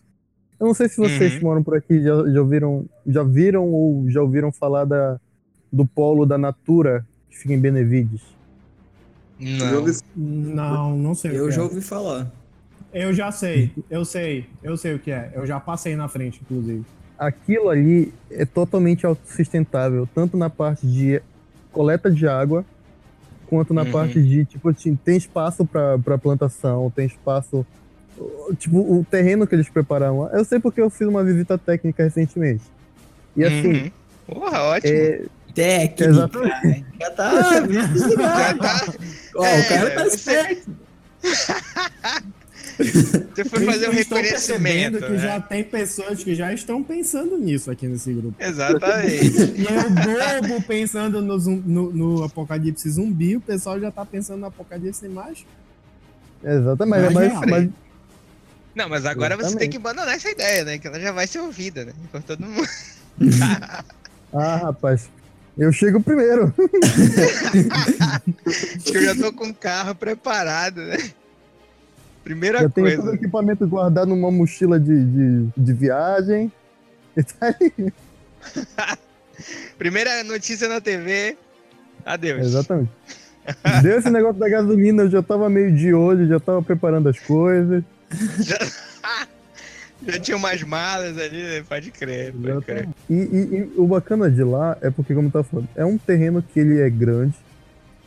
Eu não sei se vocês Uhum. que moram por aqui já, já ouviram, já viram ou já ouviram falar da, do polo da Natura que fica em Benevides. não. Não, não sei o Eu que já é. ouvi falar. Eu já sei, eu sei, eu sei o que é. Eu já passei na frente, inclusive. aquilo ali é totalmente autossustentável, tanto na parte de coleta de água, quanto na Uhum. parte de, tipo assim, tem espaço para plantação, tem espaço. Tipo, o terreno que eles prepararam lá. Eu sei porque eu fiz uma visita técnica recentemente. E assim, Uhum. Porra, ótimo. é, Técnica. Exatamente. <laughs> Já tá. Já tá. <laughs> Ó, É, o cara tá você- esperto. <laughs> Você foi fazer um reconhecimento. que né? já tem pessoas que já estão pensando nisso aqui nesse grupo. Exatamente. E eu, bobo, pensando no, no- no apocalipse zumbi, o pessoal já tá pensando no apocalipse mais. exatamente, mas, real. mas Não, mas agora você Exatamente. tem que abandonar essa ideia, né? Que ela já vai ser ouvida, né? Por todo mundo. <laughs> ah, rapaz, eu chego primeiro. Acho <laughs> que eu já tô com o carro preparado, né? Primeira Eu tenho todo o coisa. equipamento guardado numa mochila de, de, de viagem. E tá aí. <laughs> Primeira notícia na TV. Adeus. Exatamente. Deu esse negócio da gasolina, eu já tava meio de olho, já tava preparando as coisas. Já, <laughs> já tinha umas malas ali, né? Pode crer, pode crer. E, e- e o bacana de lá é porque, como tá falando, é um terreno que ele é grande,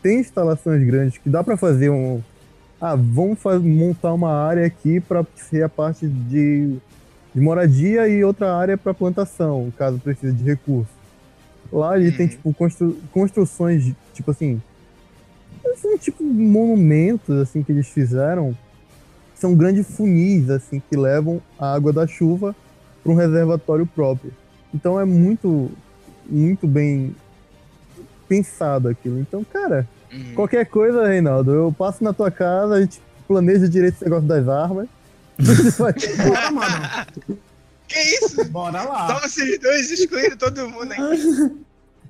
tem instalações grandes que dá pra fazer um. Ah, vamos montar uma área aqui pra ser a parte de, de moradia e outra área pra plantação, caso precise de recurso. Lá ele tem, Uhum. tipo, constru- construções, tipo assim. São tipo monumentos, assim, que eles fizeram. São grandes funis, assim, que levam a água da chuva para um reservatório próprio. Então é muito, muito bem pensado aquilo. Então, cara, Uhum. qualquer coisa, Reinaldo, eu passo na tua casa, a gente planeja direito esse negócio das armas. <laughs> Bora, mano. Que isso? Bora lá. Só vocês dois excluíram todo mundo aqui.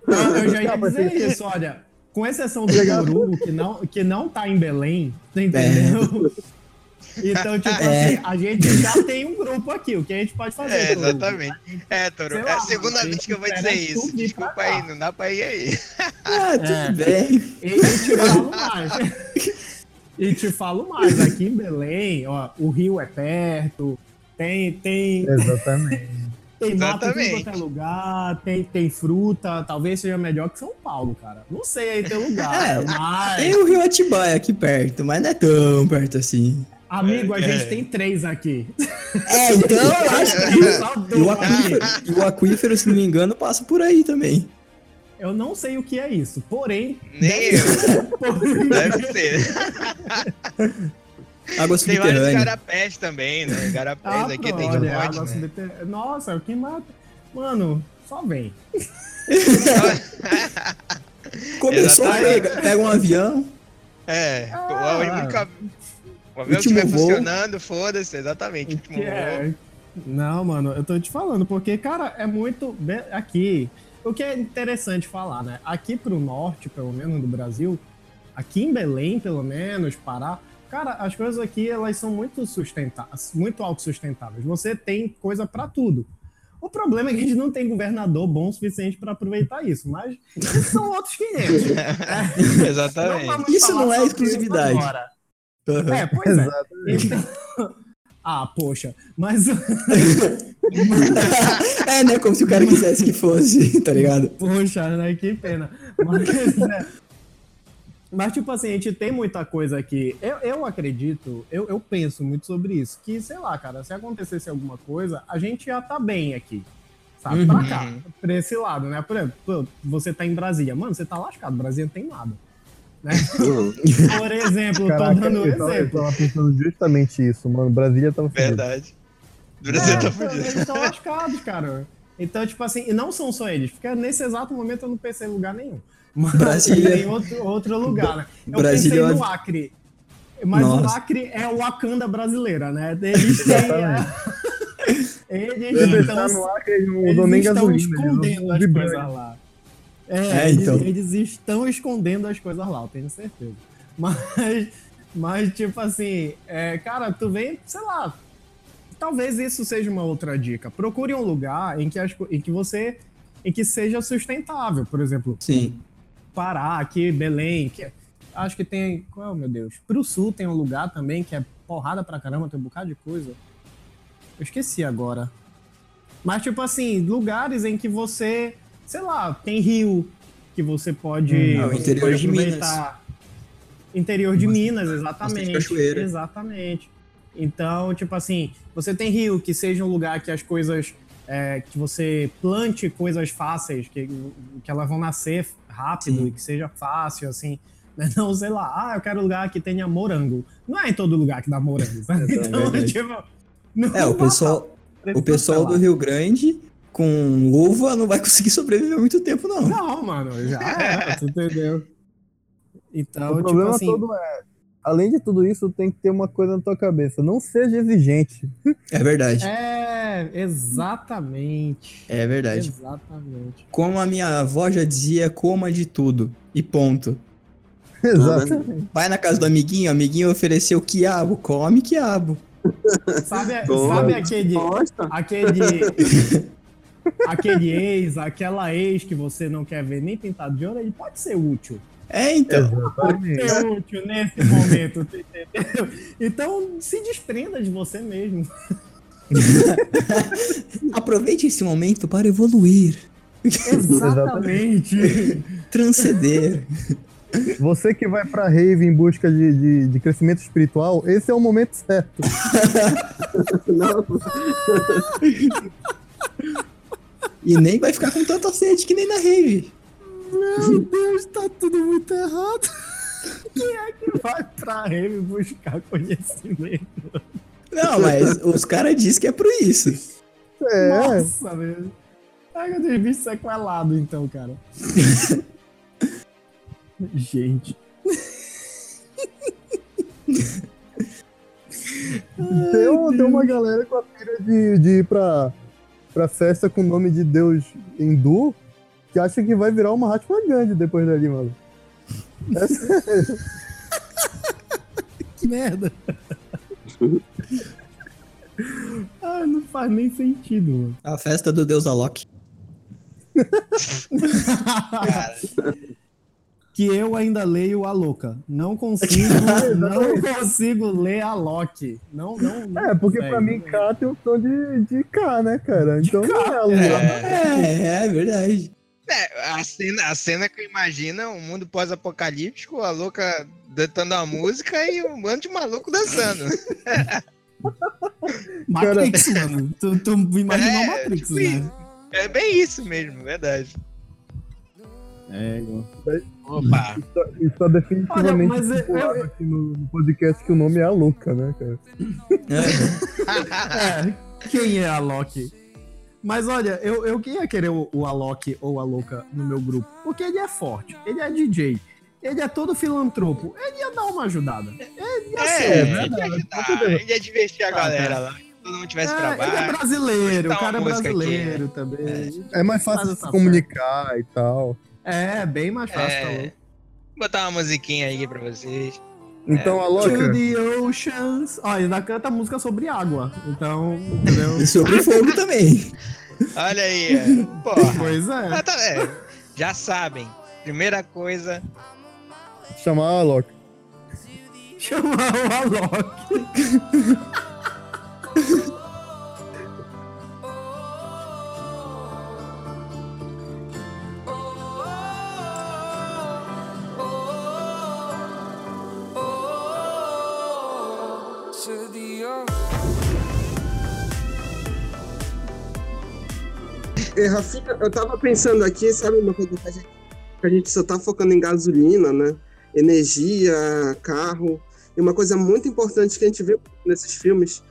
Eu, eu já ia Não, mas dizer isso, olha. Com exceção do. Torugo, que não, que não tá em Belém, você entendeu? Então, tipo <laughs> É. assim, a gente já tem um grupo aqui. O que a gente pode fazer? É, exatamente. É, Toro, Sei é lá, a segunda vez que eu vou dizer isso. Desculpa aí, não dá pra ir aí. <laughs> Ah, tudo É. bem. E, e te falo mais. e te falo mais. Aqui em Belém, ó, o rio é perto, tem, tem, Exatamente. <laughs> tem mato em Exatamente. quanto é lugar, tem, tem fruta. Talvez seja melhor que São Paulo, cara. Não sei aí teu lugar, É, mas... Tem o Rio Atibaia aqui perto, mas não é tão perto assim. Amigo, a É. gente tem três aqui. É, então <laughs> eu acho que. só E o, aquífero, e o aquífero, se não me engano, passa por aí também. Eu não sei o que é isso, porém... Nem eu. <laughs> Deve ser. <laughs> Água Tem vários garapés também, né? Garapés Ah, aqui tem de água monte, né? subterrânea. Nossa, o que mata... Mano, só vem. Começou, pega, pega um avião. É, Ah. o único... O avião Último estiver voo. funcionando, foda-se, exatamente. Último Que é, voo. Não, mano, eu tô te falando, porque, cara, é muito. be- Aqui. O que é interessante falar, né? Aqui pro norte, pelo menos do Brasil, aqui em Belém, pelo menos, Pará, cara, as coisas aqui elas são muito sustentáveis, muito autossustentáveis. Você tem coisa pra tudo. O problema é que a gente não tem governador bom o suficiente pra aproveitar isso, mas isso são outros 500. <laughs> É, Exatamente. vamos Isso não é exclusividade. agora. Aham. É, pois é. Então- <laughs> Ah, poxa, mas. <laughs> É, né? Como se o cara quisesse que fosse, tá ligado? Poxa, né? Que pena. Mas, é, mas, tipo assim, a gente tem muita coisa aqui. Eu, eu acredito, eu, eu penso muito sobre isso. Que, sei lá, cara, se acontecesse alguma coisa, a gente já tá bem aqui. Sabe? Pra cá, pra esse lado, né? Por exemplo, você tá em Brasília. Mano, você tá lascado. Brasília não tem nada. Né? <laughs> Por exemplo, Caraca, tô dando um eu, tava, eu exemplo. tava pensando justamente isso, mano. Brasília tava fudido. Verdade. O Brasil É, tá então, fudido. Eles estão lascados, cara. Então, tipo assim, e não são só eles, porque nesse exato momento eu não pensei em lugar nenhum. Mas Brasília- em outro, outro lugar, né? Eu Brasília pensei é no Acre. Mas o Nossa. Acre é o Wakanda brasileira, né? Eles têm. eles Você estão, tá no Acre, eles não eles nem estão gasolina. eles escondendo usam as coisas lá. É, É, eles, então. eles estão escondendo as coisas lá, eu tenho certeza. Mas, mas tipo assim, é, cara, tu vem, sei lá, talvez isso seja uma outra dica. Procure um lugar em que, as, em que você, em que seja sustentável, por exemplo, Sim. Pará, aqui, Belém, que é- acho que tem, qual, meu Deus, pro sul tem um lugar também que é porrada pra caramba, tem um bocado de coisa. Eu esqueci agora. Mas, tipo assim, lugares em que você, sei lá, tem rio que você pode, Hum, o você interior pode de Minas. Interior de Minas, exatamente. cachoeira. Exatamente. Então, tipo assim, você tem rio que seja um lugar que as coisas. é, que você plante coisas fáceis, que, que elas vão nascer rápido Sim. e que seja fácil, assim. né? Não, sei lá, ah, eu quero um lugar que tenha morango. Não é em todo lugar que dá morango, sabe? <laughs> É, Então, verdade. tipo. não É, o pessoal, o pessoal do Rio Grande com uva não vai conseguir sobreviver muito tempo, não. Não, mano, já era, tu entendeu? Então, O tipo problema assim. todo é, além de tudo isso, tem que ter uma coisa na tua cabeça. Não seja exigente. É verdade. É, exatamente. É verdade. Exatamente. Como a minha avó já dizia, coma de tudo. E ponto. Exatamente. Vai na casa do amiguinho, o amiguinho ofereceu quiabo, come quiabo. Sabe, Boa. sabe aquele. Aquele. <laughs> aquele ex, aquela ex que você não quer ver nem pintado de ouro, ele pode ser útil. É, então. Exatamente. Ser útil nesse momento, entendeu? Então se desprenda de você mesmo. <laughs> Aproveite esse momento para evoluir, Exatamente. <laughs> transcender. Você que vai pra rave em busca de, de, de crescimento espiritual, esse é o momento certo. <laughs> Não, E nem vai ficar com tanta sede que nem na rave. Meu Deus, tá tudo muito errado. Quem é que vai pra rave buscar conhecimento? Não, mas os caras dizem que é por isso. É, Nossa, velho. Ai, eu tenho bicho sequelado, então, cara. <laughs> Gente. <laughs> tem, tem uma galera com a pira de, de ir pra, pra festa com o nome de Deus hindu que acha que vai virar uma Mahatma Gandhi depois dali, mano. É <laughs> sério. Que merda. <laughs> ah, não faz nem sentido, mano. A festa do deus Alok. <laughs> que eu ainda leio a louca. Não <laughs> consigo, não consigo ler a Loki. Não, não. não É, porque pra mim. K tem um som de, de K, né, cara? Então não é a lua. É, é verdade. É, a cena, a cena que eu imagino, um mundo pós-apocalíptico, a louca cantando a música e um bando de maluco dançando. <laughs> Matrix, mano. Tu, tu imaginou É, Matrix, tipo né? É bem isso mesmo, verdade. É, igual. Opa. E só definitivamente Olha, mas é- eu- aqui no, no podcast que o nome é a louca, né, cara? <laughs> É, quem é a Loki? Mas olha, eu, eu ia querer o, o Alok ou a Louca no meu grupo. Porque ele é forte, ele é DJ, ele é todo filantropo. Ele ia dar uma ajudada. Ele ia É, ser, ele ia ajudar, ele ia divertir a galera lá. todo mundo tivesse É, pra ele é brasileiro, o cara é música aqui. brasileiro também. É mais Faz fácil se comunicar e tal. É, bem mais fácil, tá É, louco. vou botar uma musiquinha aí pra vocês. Então, É. a Loki. To the oceans. Ó, ainda canta música sobre água. Então, entendeu? <laughs> E sobre fogo também. Olha aí, é. <laughs> porra. Pois é. Ah, tá- é, Já sabem. Primeira coisa, Chamar a Loki. Chamar o Alok. <laughs> E, Rafinha, eu tava pensando aqui, sabe uma coisa que a gente, que a gente só tá focando em gasolina, né? Energia, carro. E uma coisa muito importante que a gente vê nesses filmes,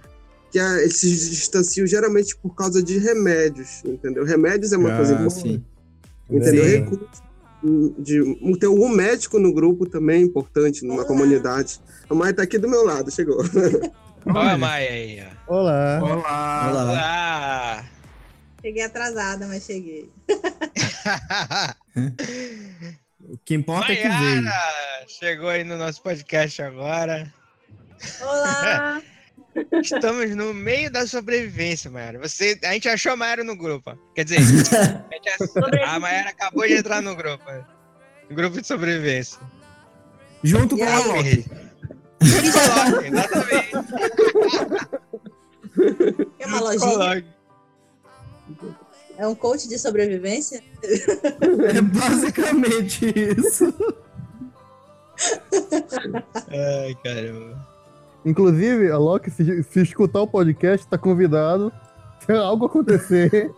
que é, eles se distanciam geralmente por causa de remédios, entendeu? Remédios é uma coisa Ah, importante. sim. Entendeu? Sim. Recursos de ter um médico no grupo também é importante, numa comunidade. A Maia tá aqui do meu lado, chegou. <laughs> olha a Maia aí. Olá. Olá. Olá. Olá! Cheguei atrasada, mas cheguei. <laughs> O que importa é que veio. Maiara chegou aí no nosso podcast agora. Olá! <laughs> Estamos no meio da sobrevivência, Mayara. Você, a gente achou a Mayara no grupo. Quer dizer, <laughs> a, a Mayara acabou de entrar no grupo. No grupo de sobrevivência. Junto E com o aí? Alok. Coloque, exatamente. É uma lojinha? É um coach de sobrevivência? É basicamente isso. Ai, caramba. Inclusive, a Loki, se, se escutar o podcast, tá convidado. Se algo acontecer,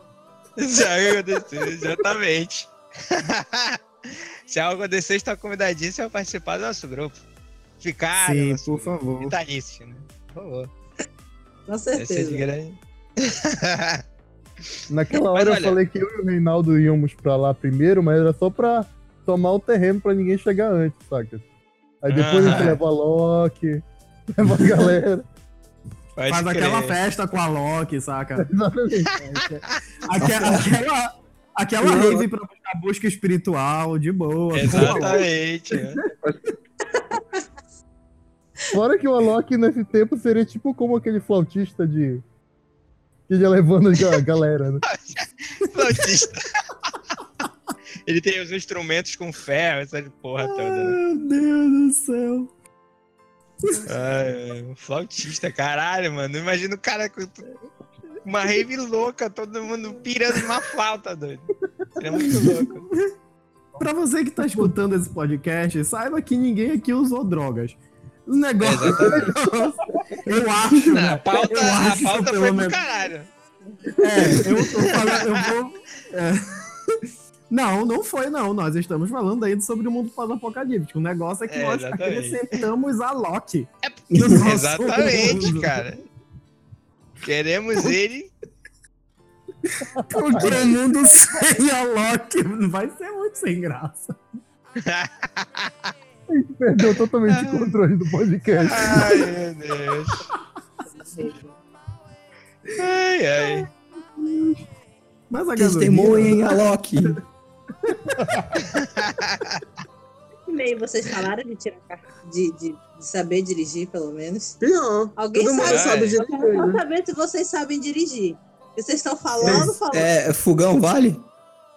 Já aconteceu, exatamente. <laughs> Se algo acontecer, está convidadíssimo a participar do nosso grupo. Ficar Sim, nosso por favor. vitalício, né? Por favor. Com Vai ser de certeza. grande. <laughs> naquela Mas hora eu olha- falei que eu e o Reinaldo íamos pra lá primeiro, mas era só pra tomar o terreno pra ninguém chegar antes, saca? Aí depois a gente Ah. leva a Loki, <laughs> leva a galera. Pode Faz crer. aquela festa com a Loki, saca? <laughs> Exatamente. Aquela, aquela, aquela rave pra buscar busca espiritual, de boa. Exatamente. Fora que o Alok nesse tempo seria tipo como aquele flautista de. Que ia levando a galera, né? Flautista. Ele tem os instrumentos com ferro, essa porra toda. né? Meu Deus do céu. Ai, um flautista, caralho, mano. Imagina o cara com uma rave louca, todo mundo pirando numa flauta, doido. É muito louco. Pra você que tá escutando esse podcast, saiba que ninguém aqui usou drogas. O negócio. <laughs> eu acho, Não, a pauta, eu a acho, pauta pelo foi pro menos. caralho. É, eu tô falando, eu vou. é. Não, não foi, não. Nós estamos falando aí sobre o mundo pós-apocalíptico. O negócio é que É, nós exatamente. acrescentamos a Loki. <laughs> no nosso Exatamente, mundo. cara. Queremos ele. Porque o mundo <laughs> sem a Loki vai ser muito sem graça. A gente perdeu totalmente o controle do podcast. Ai, meu Deus. Ai, ai. Mas a Testemunhem a Loki. meio vocês falaram de tirar de, de, de saber dirigir, pelo menos. Pior. Alguém Todo mundo sabe, sabe Eu dirigir, quero né? saber se vocês sabem dirigir. Vocês estão falando, falando. É, fogão vale?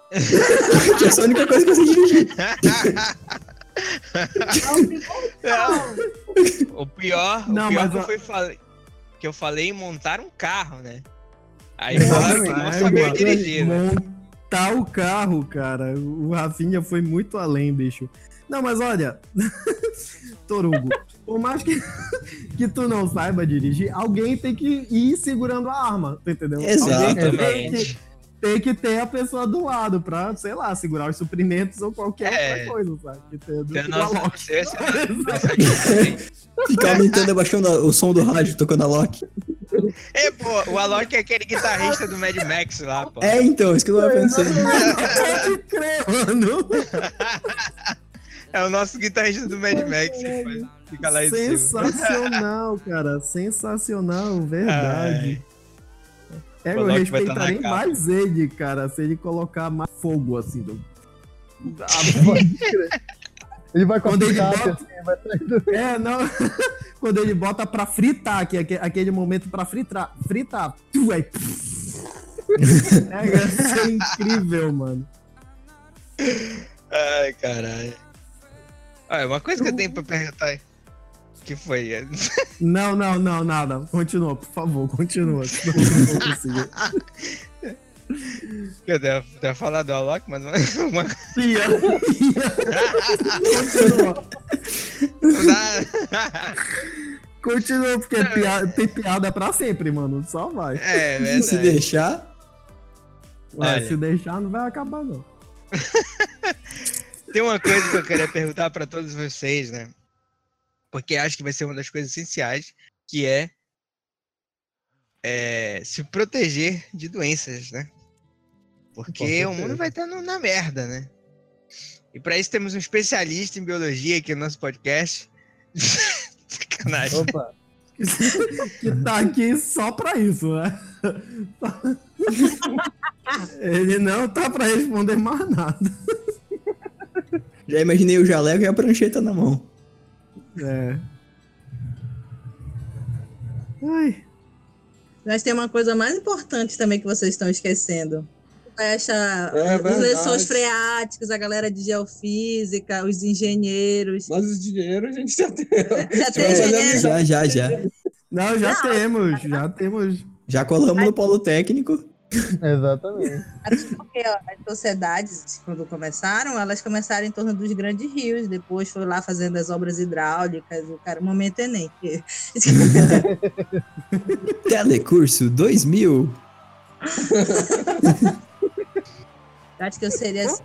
<laughs> que é a única coisa que eu sei dirigir. <laughs> O pior, Não, o pior mas que, eu fui falei, que eu falei em montar um carro, né? Aí que não é, sabia dirigir, né? Montar o carro, cara. O Rafinha foi muito além, bicho. Não, mas olha, <laughs> Torugo, por mais que, que tu não saiba dirigir, alguém tem que ir segurando a arma, tá entendeu? Alguém tem Exatamente. que, tem que ter a pessoa do lado pra, sei lá, segurar os suprimentos ou qualquer É. outra coisa, sabe? A Loki. você- você- Ficar aumentando e abaixando o som do rádio tocando a Loki. É, pô, o Alok é aquele guitarrista do Mad Max lá, pô. É, então, isso que eu tava pensando. Pode crer, mano. É o nosso guitarrista do Mad Max que fica lá em cima. Sensacional, cara. Sensacional, verdade. É, eu capa. mais ele, cara, se ele colocar mais fogo, assim. Do... <laughs> Ele vai com a Quando ele bota- assim, vai. É, não. <laughs> Quando ele bota pra fritar, que é aque- aquele momento pra fritar. Fritar. Tu <laughs> é. É, isso é incrível, mano. Ai, caralho. Olha, uma coisa que eu tenho pra perguntar aí. Que foi? Não, não, não, nada. Continua, por favor, continua. eu devo ter falado do Alok, mas uma. uma... Ia, Continua. Continua, porque piada- tem piada pra sempre, mano. Só vai. É, verdade. Se deixar, Ué, se deixar, não vai acabar, não. Tem uma coisa que eu queria perguntar pra todos vocês, né? Porque acho que vai ser uma das coisas essenciais, que é, é, se proteger de doenças, né? Porque o mundo vai estar na merda, né? E pra isso temos um especialista em biologia aqui no nosso podcast. <laughs> Sacanagem. Opa. <laughs> que tá aqui só pra isso, né? <laughs> Ele não tá pra responder mais nada. já imaginei o jaleco e a prancheta na mão. É. Ai. Mas tem uma coisa mais importante também que vocês estão esquecendo. Vai achar É os lençóis freáticos, a galera de geofísica, os engenheiros. Mas os dinheiros a gente já tem. <laughs> Já tem engenheiro? Já, já, já. Não, já temos, já temos. Já colamos no polo técnico. Exatamente. As sociedades, quando começaram, elas começaram em torno dos grandes rios, depois foi lá fazendo as obras hidráulicas, o cara, momento Enem. <laughs> Telecurso 2000. Acho que eu seria assim,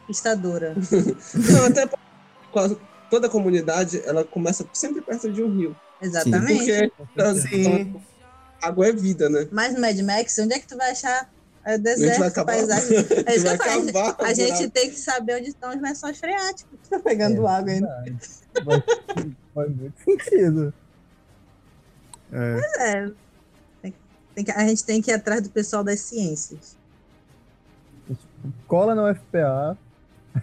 conquistadora. Não, até toda comunidade ela começa sempre perto de um rio. Exatamente. Porque Sim. Água é vida, né? Mas no Mad Max, onde é que tu vai achar é, A gente deserto, vai acabar. paisagem? <laughs> É isso que eu acabar, A gente buraco. tem que saber onde estão os lençóis freáticos. <laughs> Tá pegando água ainda. <laughs> Faz, muito sentido. É. Mas é. Tem que- a gente tem que ir atrás do pessoal das ciências. Cola no FPA.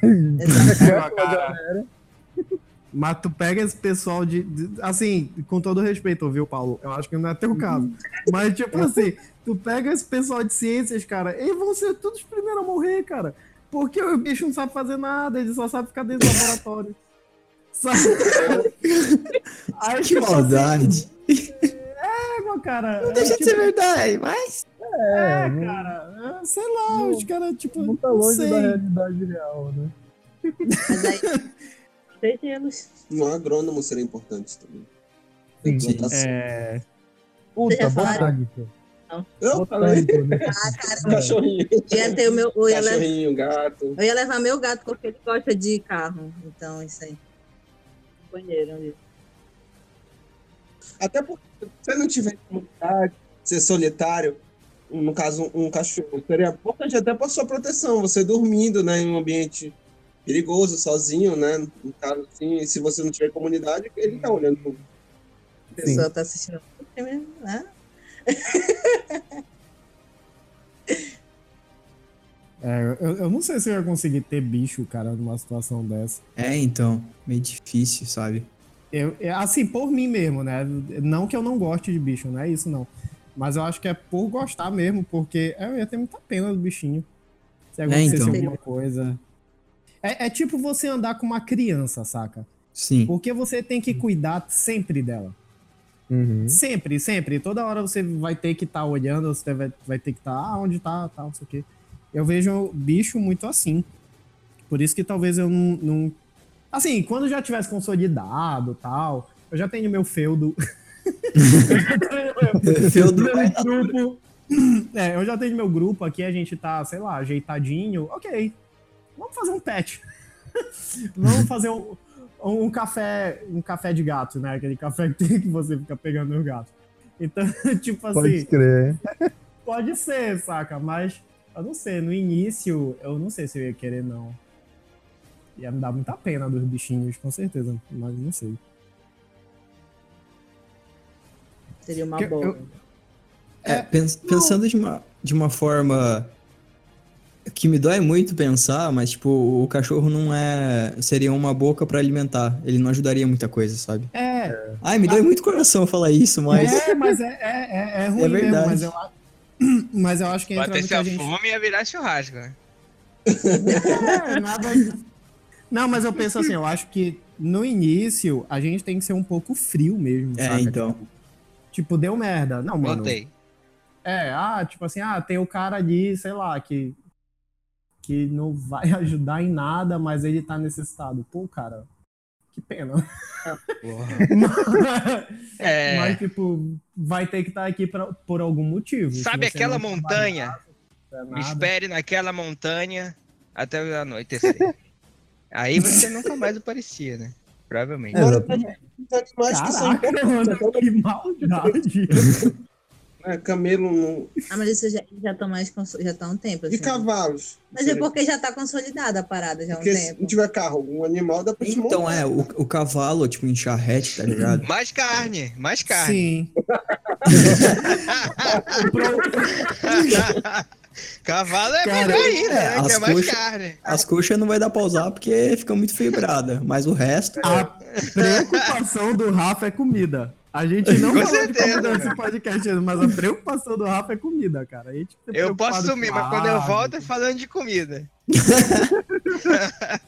É, cara. Mas tu pega esse pessoal de, de- Assim, com todo respeito, viu, Paulo? Eu acho que não é teu caso. Mas, tipo assim, tu pega esse pessoal de ciências, cara, eles vão ser todos os primeiros a morrer, cara. Porque o bicho não sabe fazer nada, ele só sabe ficar dentro do laboratório. Sabe? <laughs> Aí, Que tipo assim, maldade. É, meu cara. Não deixa de ser verdade, mas. É, não- cara. é, sei lá, os caras, tipo. Não tá não longe sei. da realidade real, né? <laughs> Mas aí. Protegê-los. Um agrônomo seria importante também. Sim. Plantação. É. Puta, botânico. Eu falei. Né? <laughs> Ah, cara, Cachorrinho. ia ter o meu. Eu ia, le- Cachorrinho, gato. eu ia levar meu gato porque ele gosta de carro. Então, isso aí. Banheiro ali. Até porque se você não tiver comunidade, ser solitário, no caso um cachorro, seria importante até para sua proteção, você dormindo, né, em um ambiente perigoso, sozinho, né, no caso assim, se você não tiver comunidade, ele tá olhando pro- A pessoa tá assistindo o filme, né? <laughs> É, eu, eu não sei se eu ia conseguir ter bicho, cara, numa situação dessa. É, então. Meio difícil, sabe? Eu, é, assim, por mim mesmo, né? Não que eu não goste de bicho, não é isso não. Mas eu acho que é por gostar mesmo, porque eu ia ter muita pena do bichinho. Se acontecesse então. alguma coisa. É, é tipo você andar com uma criança, saca? Sim. Porque você tem que cuidar sempre dela. Uhum. Sempre, sempre. Toda hora você vai ter que estar olhando, você vai, vai ter que estar, ah, onde tá, tal, não sei o quê. Eu vejo bicho muito assim. Por isso que talvez eu não. não- Assim, quando já tivesse consolidado tal, eu já tenho meu feudo. <laughs> <laughs> Feudo meu vai grupo. É, eu já tenho meu grupo aqui, a gente tá, sei lá, ajeitadinho. Ok. Vamos fazer um pet. <laughs> Vamos fazer um, um café, um café de gato, né? Aquele café que tem que você fica pegando no gato. Então, <laughs> tipo assim. Pode crer. Pode ser, saca? Mas eu não sei, no início, eu não sei se eu ia querer, não. Ia me dar muita pena dos bichinhos, com certeza. Mas não sei. Seria uma Que- boa. eu- É, pens- pensando de uma, de uma forma que me dói muito pensar, mas tipo, o cachorro não é. Seria uma boca pra alimentar. Ele não ajudaria muita coisa, sabe? É, Ai, me dói muito o coração falar isso, mas. é, mas é, é, é, é <laughs> ruim É mesmo. verdade. Mas eu, <clears throat> mas eu acho que entra no Batesse que a gente... fome ia virar churrasco, né? É, nada... Não, mas eu penso assim, eu acho que no início a gente tem que ser um pouco frio mesmo, É, saca? então. Tipo, tipo, deu merda. Não, mano. Voltei. É, ah, tipo assim, ah, tem o cara ali, sei lá, que que não vai <laughs> ajudar em nada, mas ele tá necessitado. Pô, cara, que pena. <laughs> É. Mas, tipo, vai ter que estar aqui pra, por algum motivo. Sabe aquela montanha? Me nada. espere naquela montanha até anoitecer. Aí você nunca mais aparecia, né? Provavelmente. Animais que são Caraca, mano, que maldade. <laughs> É, camelo não- Ah, mas isso já já estão mais cons- já tá há um tempo. E assim. cavalos? Mas é porque já tá consolidada a parada já há um Porque se tempo. não tiver carro, um animal dá pra te Então, montar. é, o, o cavalo, tipo, em charrete, tá ligado? Mais carne, mais carne. Sim. <laughs> Cavalo é Cara, melhor ainda, é, né? Que é as mais coxas- carne. As coxas não vai dar pra usar porque fica muito fibrada, mas o resto. A preocupação do Rafa é comida. A gente não Com de certeza, comida nesse cara. podcast, mas a preocupação do Rafa é comida, cara. A gente fica Eu posso sumir, com mas quando eu volto é falando de comida. <laughs>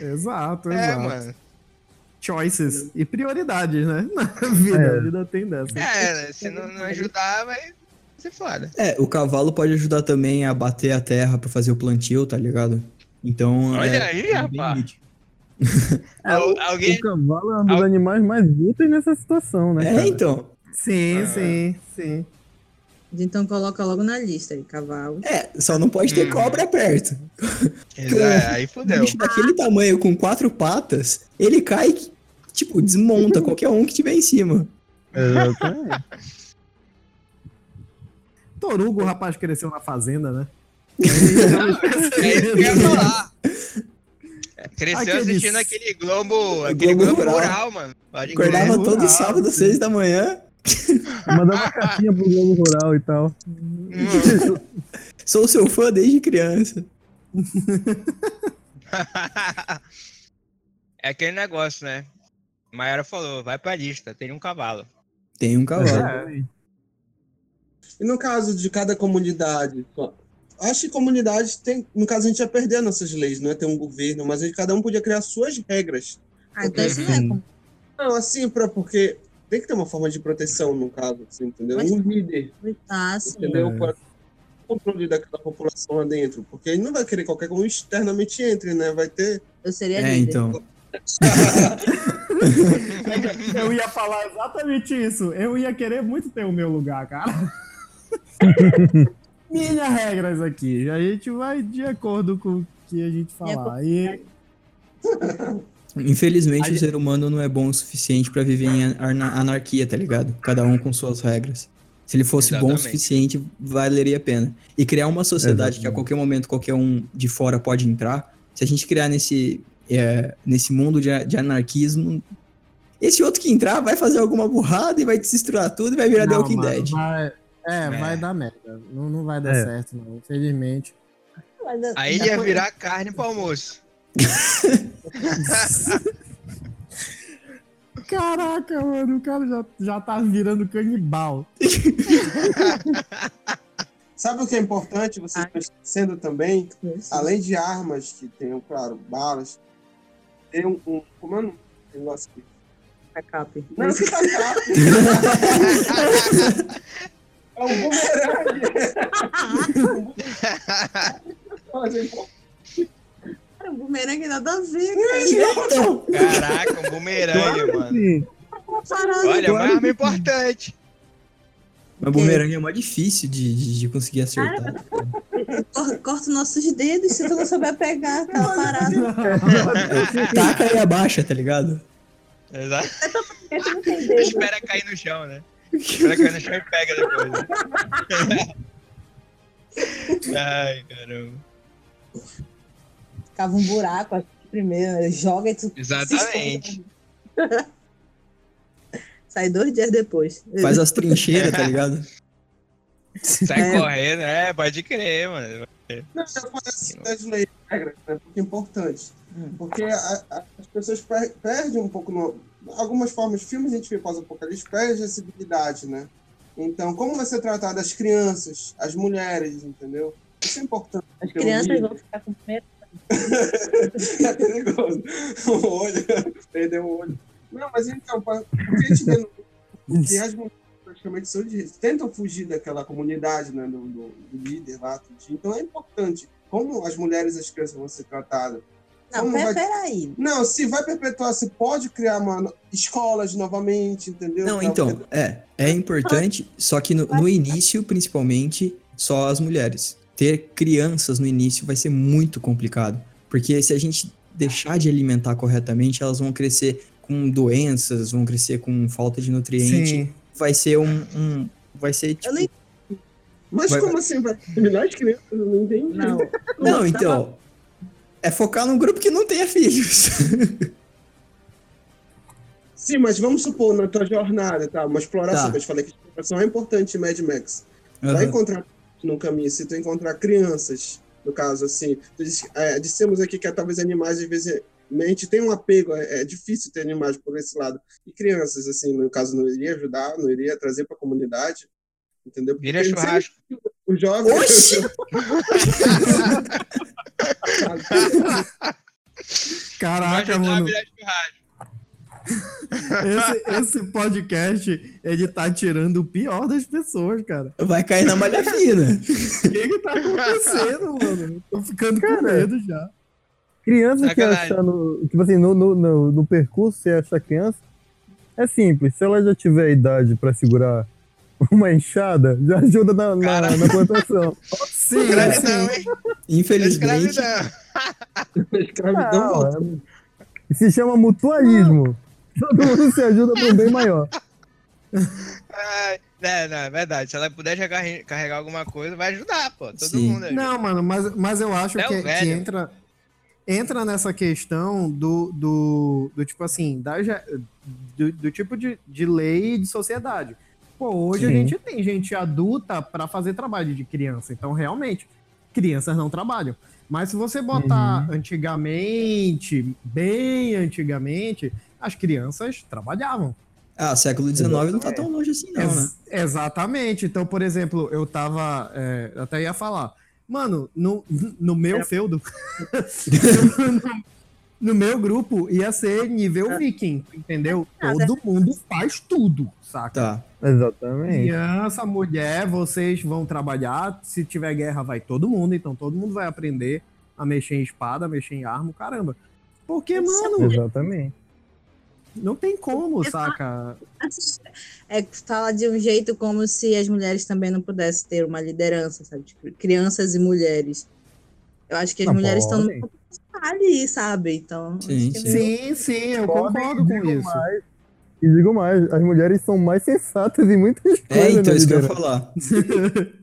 Exato, É, exato. mano. Choices e prioridades, né? <laughs> Na vida, É. a vida tem dessa. É, né? se não, não ajudar, vai ser foda. É, o cavalo pode ajudar também a bater a terra pra fazer o plantio, tá ligado? Então. Olha é, aí, é rapaz. útil. Al- O alguém. cavalo é um dos Al- animais mais úteis nessa situação, né? É, cara? então. Sim, Ah. sim, sim. Então coloca logo na lista aí, cavalo. É, só não pode ter Hum. cobra perto. É, aí Um fudeu. bicho daquele tamanho com quatro patas, ele cai, tipo, desmonta qualquer um que tiver em cima. Exatamente. Torugo, o rapaz cresceu na fazenda, né? É isso que eu ia falar. Cresceu Aqueles- assistindo aquele Globo, aquele Globo Globo Rural. Rural, mano. Pode. Acordava rural, todo sábado, sim. seis da manhã. <laughs> Mandava cartinha pro Globo Rural e tal. <laughs> Sou seu fã desde criança. <laughs> é aquele negócio, né? Mayara falou, vai pra lista, tem um cavalo. Tem um cavalo. É. E no caso de cada comunidade, acho que comunidades tem. No caso, a gente ia perder nossas leis, não é ter um governo, mas aí cada um podia criar suas regras. Ah, então isso não é como. Não, assim, pra, porque tem que ter uma forma de proteção, no caso, assim, entendeu? Mas- Um líder, Ah, sim. entendeu? É. Para controle daquela população lá dentro. Porque ele não vai querer qualquer um externamente entre, né? Vai ter. Eu seria É, líder. então. <laughs> Eu ia falar exatamente isso. Eu ia querer muito ter o meu lugar, cara. <laughs> Minhas regras aqui. A gente vai de acordo com o que a gente falar. E Infelizmente, A o gente- ser humano não é bom o suficiente pra viver em ana- anarquia, tá ligado? Cada um com suas regras. Se ele fosse bom o Exatamente. suficiente, valeria a pena. E criar uma sociedade que a Exatamente. qualquer momento qualquer um de fora pode entrar, se a gente criar nesse, é, nesse mundo de, de anarquismo, esse outro que entrar vai fazer alguma burrada e vai desestruturar tudo e vai virar The Não, Walking mano, Dead. vai- é, É. vai dar merda. Não, não vai dar É. certo, não. Infelizmente. Mas eu- Aí já ia foi- virar carne pro almoço. <laughs> Caraca, mano, o cara já, já tá virando canibal. <laughs> Sabe o que é importante vocês estão esquecendo também? Além de armas, que tenham, claro, balas, tem um. um como é o nome? do negócio aqui? Backup. Não, que tá <laughs> É um bumerangue. Olha, Cara, o bumerangue nada a ver, cara. Caraca, um bumerangue, mano. Sim. Parada. Olha, uma arma importante. mas bumerangue é mais difícil de, de, de conseguir acertar. Cor- Corta os nossos dedos se tu não souber pegar aquela parada. <laughs> Taca e abaixa, tá ligado? Exato. <laughs> Espera cair no chão, né? Espera cair no chão e pega depois. né? <laughs> Ai, caramba. Cava um buraco aqui primeiro, joga e tu. Exatamente. <laughs> Sai dois dias depois. Faz as trincheiras, tá ligado? <laughs> Sai É. correndo, é, pode crer, mano. Não, eu falo assim das leis regras, né? É importante. Porque a- a- as pessoas per- perdem um pouco. No, algumas formas, filmes a gente vê pós-apocalipse, perde a civilidade, né? Então, como vai ser tratado as crianças, as mulheres, entendeu? Isso é importante. As crianças vão ficar com medo. <laughs> é perigoso. O olho, perdeu o olho. Não, mas então, porque a gente vê no, <laughs> que as mulheres praticamente são de, tentam fugir daquela comunidade, né, do, do, do líder lá, então é importante como as mulheres e as crianças vão ser tratadas. Não, Como vai- peraí. Não, se vai perpetuar, se pode criar uma, escolas novamente, entendeu? Não, então, é, é importante, só que no, no início, principalmente, só as mulheres. Ter crianças no início vai ser muito complicado, porque se a gente deixar de alimentar corretamente, elas vão crescer com doenças, vão crescer com falta de nutriente, Sim. vai ser um, um- vai ser tipo... Mas Vai- como assim? Vai terminar as crianças? Eu não entendi. Não. Não, então, é focar num grupo que não tenha filhos. <laughs> Sim, mas vamos supor, na tua jornada, tá? Uma exploração, Tá. que eu te falei que exploração é importante em Mad Max. Aham. Vai encontrar no caminho, se tu encontrar crianças, no caso, assim, tu disse, é, dissemos aqui que talvez animais, às vezes, mente tem um apego, é, é difícil ter animais por esse lado. E crianças, assim, no caso, não iria ajudar, não iria trazer para a comunidade, entendeu? Porque churrasco. sempre O jovem... Oxi! <laughs> Caraca, mano. Esse, esse podcast, ele tá tirando o pior das pessoas, cara. Vai cair na malha fina. O que que tá acontecendo, mano? Tô ficando com medo já. Criança que Sacanagem. no, tipo assim, no, no, no, no percurso, você achar criança, é simples. Se ela já tiver idade pra segurar <laughs> uma enxada, já ajuda na, na, na plantação. <laughs> Sim, Escravidão, sim. hein? Infelizmente, Escravidão. <laughs> Escravidão é- se chama mutualismo. Todo mundo se ajuda para um bem maior. Ai, Não, não, é verdade. Se ela puder já carregar alguma coisa, vai ajudar, pô. Todo Sim. mundo. ajuda. Não, mano, mas, mas eu acho É que, que entra, entra nessa questão do, do, do tipo assim, da, do, do tipo de, de lei e de sociedade. Pô, hoje a Sim. gente tem gente adulta para fazer trabalho de criança, então realmente, crianças não trabalham. Mas se você botar antigamente, bem antigamente, as crianças trabalhavam. ah, século XIX não tá tão longe assim não, Ex- né? Exatamente. Então, por exemplo, eu tava. é, eu até ia falar. Mano, no, no meu feudo. <laughs> <laughs> no, no meu grupo ia ser nível viking, entendeu? Todo mundo faz tudo, saca? Tá. Exatamente. Criança, mulher, vocês vão trabalhar. Se tiver guerra, vai todo mundo. Então todo mundo vai aprender a mexer em espada, mexer em arma, caramba. Porque, mano, Exatamente. não tem como, saca? <laughs> É que fala de um jeito como se as mulheres também não pudessem ter uma liderança, sabe? Tipo, crianças e mulheres. Eu acho que as Não mulheres estão. Ali, sabe? Então. Sim, sim. Sim, sim, eu concordo com digo isso. mais. E digo mais, as mulheres são mais sensatas em muitas coisas. É, então, na isso que eu ia falar. <laughs>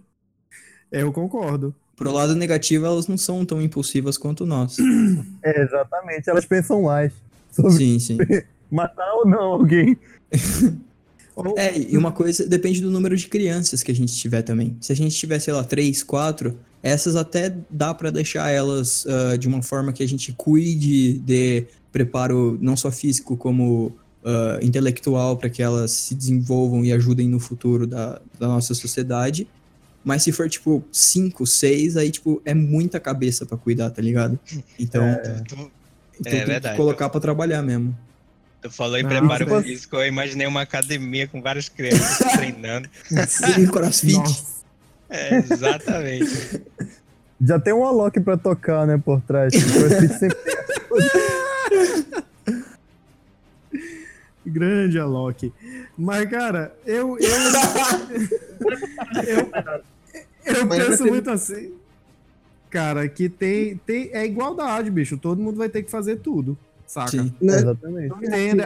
Eu concordo. Pro lado negativo, elas não são tão impulsivas quanto nós. É, exatamente, elas pensam mais sobre Sim, sim. <laughs> matar ou não alguém. <laughs> É, e uma coisa, depende do número de crianças que a gente tiver também. Se a gente tiver, sei lá, três, quatro, essas até dá pra deixar elas ah, de uma forma que a gente cuide de preparo não só físico como ah, intelectual para que elas se desenvolvam e ajudem no futuro da, da nossa sociedade. Mas se for, tipo, cinco, seis, aí, tipo, é muita cabeça pra cuidar, tá ligado? Então, <laughs> Tu, então é tem verdade. que colocar pra trabalhar mesmo. tu falou em Não, preparo mas- físico, eu imaginei uma academia com várias crianças <laughs> treinando. Sim, crossfit. Nossa. É, exatamente. <laughs> Já tem um Alok pra tocar, né, por trás. O CrossFit sempre Grande Alok. Mas, cara, eu. Eu, eu, eu penso muito assim. Cara, que tem, tem. É igualdade, bicho. Todo mundo vai ter que fazer tudo. Saca? Sim. Né? Exatamente.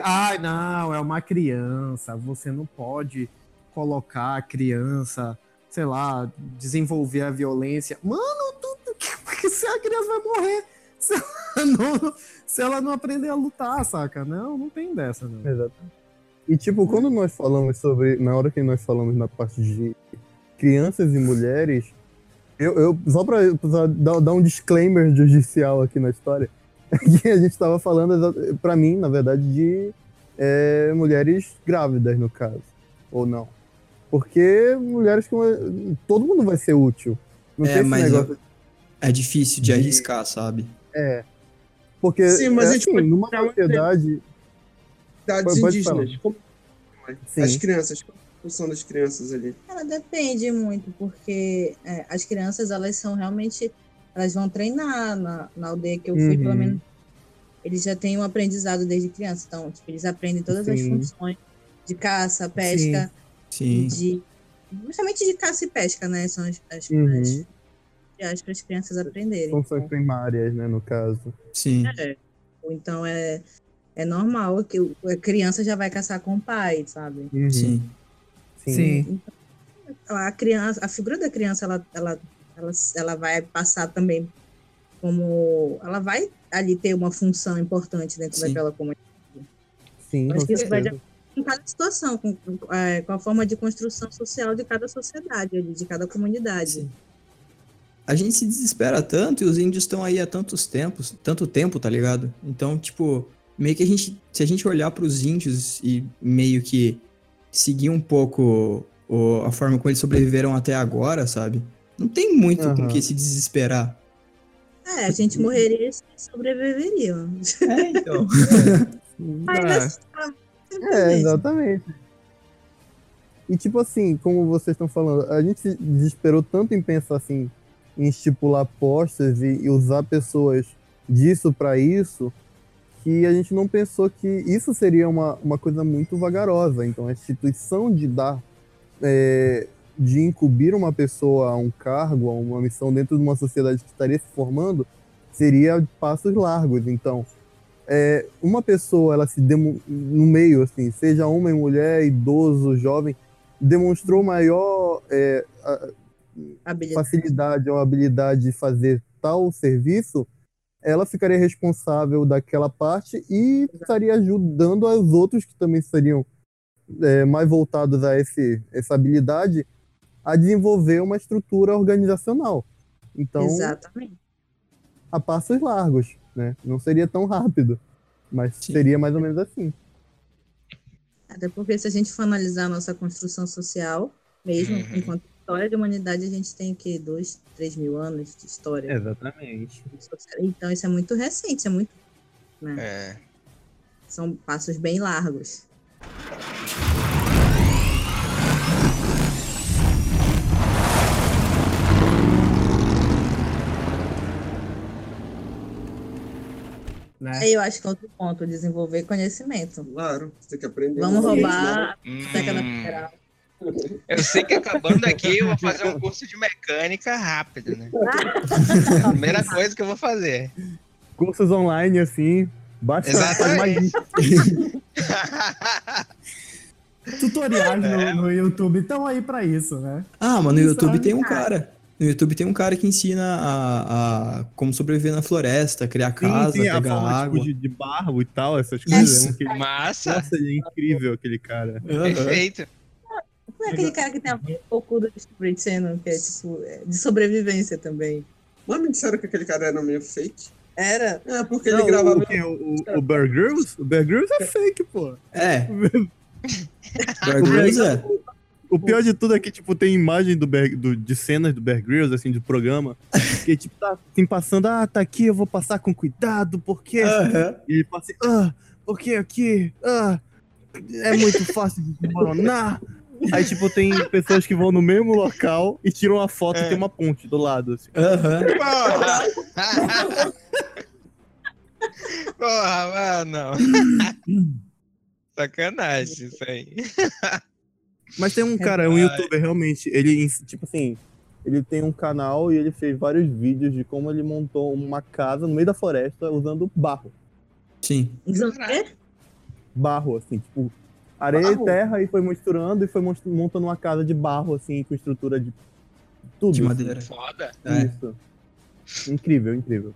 Ai, não, é uma criança. Você não pode colocar a criança, sei lá, desenvolver a violência. Mano, tu, tu- <laughs> se a criança vai morrer. Se ela- <laughs> não- se ela não aprender a lutar, saca? Não, não tem dessa, não. Exato. E tipo, quando nós falamos sobre. Na hora que nós falamos na parte de crianças e mulheres, eu, eu só pra, pra dar, dar um disclaimer judicial aqui na história, <laughs> que a gente tava falando, pra mim, na verdade, de é, mulheres grávidas, no caso. Ou não. Porque mulheres com. Todo mundo vai ser útil. Não É, tem mas negócio. é difícil de arriscar, sabe? É. Porque Sim, mas é a gente assim, pode numa um sociedade. Cidades indígenas. Como... As crianças, qual a função das crianças ali? Ela depende muito, porque é, as crianças, elas são realmente, elas vão treinar na, na aldeia que eu fui, Uhum. pelo menos, eles já têm um aprendizado desde criança, então, tipo, eles aprendem todas as Sim. funções de caça, pesca, Sim. E de, justamente de caça e pesca, né, são as, as, Uhum. as, as para as crianças aprenderem. Funções primárias, né, no caso. Sim. É. Ou Então é, é normal que a criança já vai caçar com o pai, sabe? Uhum. Sim. Sim. A criança, a figura da criança, ela, ela, ela, ela vai passar também como. Ela vai ali ter uma função importante dentro Sim. daquela comunidade. Sim, acho com que isso vai de certeza. Com cada situação, com, com, é, com a forma de construção social de cada sociedade, ali, de cada comunidade. A gente se desespera tanto e os índios estão aí há tantos tempos, tanto tempo, tá ligado? Então, tipo, meio que a gente, se a gente olhar pros índios e meio que seguir um pouco o- a forma como eles sobreviveram até agora, sabe? Não tem muito com Aham. que se desesperar. É, a gente morreria e sobreviveria. É, então. <laughs> Mas, <laughs> É, exatamente. E tipo assim, como vocês estão falando, a gente se desesperou tanto em pensar assim, em estipular postas e, e usar pessoas disso pra isso, que a gente não pensou que isso seria uma, uma coisa muito vagarosa. Então a instituição de dar, é, de incumbir uma pessoa a um cargo, a uma missão dentro de uma sociedade que estaria se formando, seria passos largos. Então, é, uma pessoa, ela se demo, no meio, assim, seja homem, mulher, idoso, jovem, demonstrou maior é, facilidade ou habilidade de fazer tal serviço, ela ficaria responsável daquela parte e estaria ajudando os outros que também seriam é, mais voltados a esse, essa habilidade a desenvolver uma estrutura organizacional. Então, Exatamente. a passos largos, né? Não seria tão rápido, mas seria mais ou menos assim. Até porque se a gente for analisar a nossa construção social, mesmo Uhum. enquanto história de humanidade, a gente tem que dois, três mil anos de história. Exatamente. Então isso é muito recente, isso é muito. né? É. São passos bem largos. Aí eu acho que é outro ponto, desenvolver conhecimento. Claro, você tem que aprender. Vamos roubar né? a federal. Eu sei que acabando aqui eu vou fazer um curso de mecânica rápido, né? <laughs> Primeira coisa que eu vou fazer. Cursos online, assim, Exatamente. <laughs> Tutoriais É. no, no YouTube estão aí pra isso, né? Ah, mas no YouTube é- tem um cara. No YouTube tem um cara que ensina a, a como sobreviver na floresta, criar casa, sim, a pegar forma, água. tipo, de, de barro e tal, essas coisas. Isso. É um que- Massa. Nossa, é incrível aquele cara. Perfeito. Não é aquele cara que tem a pouco do Discovery Channel, que é tipo é de sobrevivência também. Mas me disseram que aquele cara era meio fake. Era? É, porque Não, ele gravava. o, o, o Bear Grylls? O Bear Grylls é fake, pô. É. <laughs> Bear Grylls é. O pior de tudo é que, tipo, tem imagem do Bear- do- de cenas do Bear Grylls, assim, do programa, <laughs> que, tipo, tá assim, passando, ah, tá aqui, eu vou passar com cuidado, porque... Aham. E ele fala assim, ah, porque aqui, ah, é muito fácil de desmoronar. <laughs> Aí, tipo, tem pessoas que vão no mesmo local e tiram a foto e tem uma ponte do lado, assim. Aham. Porra! Porra, <laughs> mano. Sacanagem isso aí. Mas tem um cara, um youtuber, realmente, ele, tipo assim, ele tem um canal e ele fez vários vídeos de como ele montou uma casa no meio da floresta usando barro. Sim. Usando o quê? Barro, assim, tipo, areia Barro? e terra e foi misturando e foi mont- montando uma casa de barro, assim, com estrutura de tudo. De assim. madeira. Foda. É. Isso. Incrível, incrível.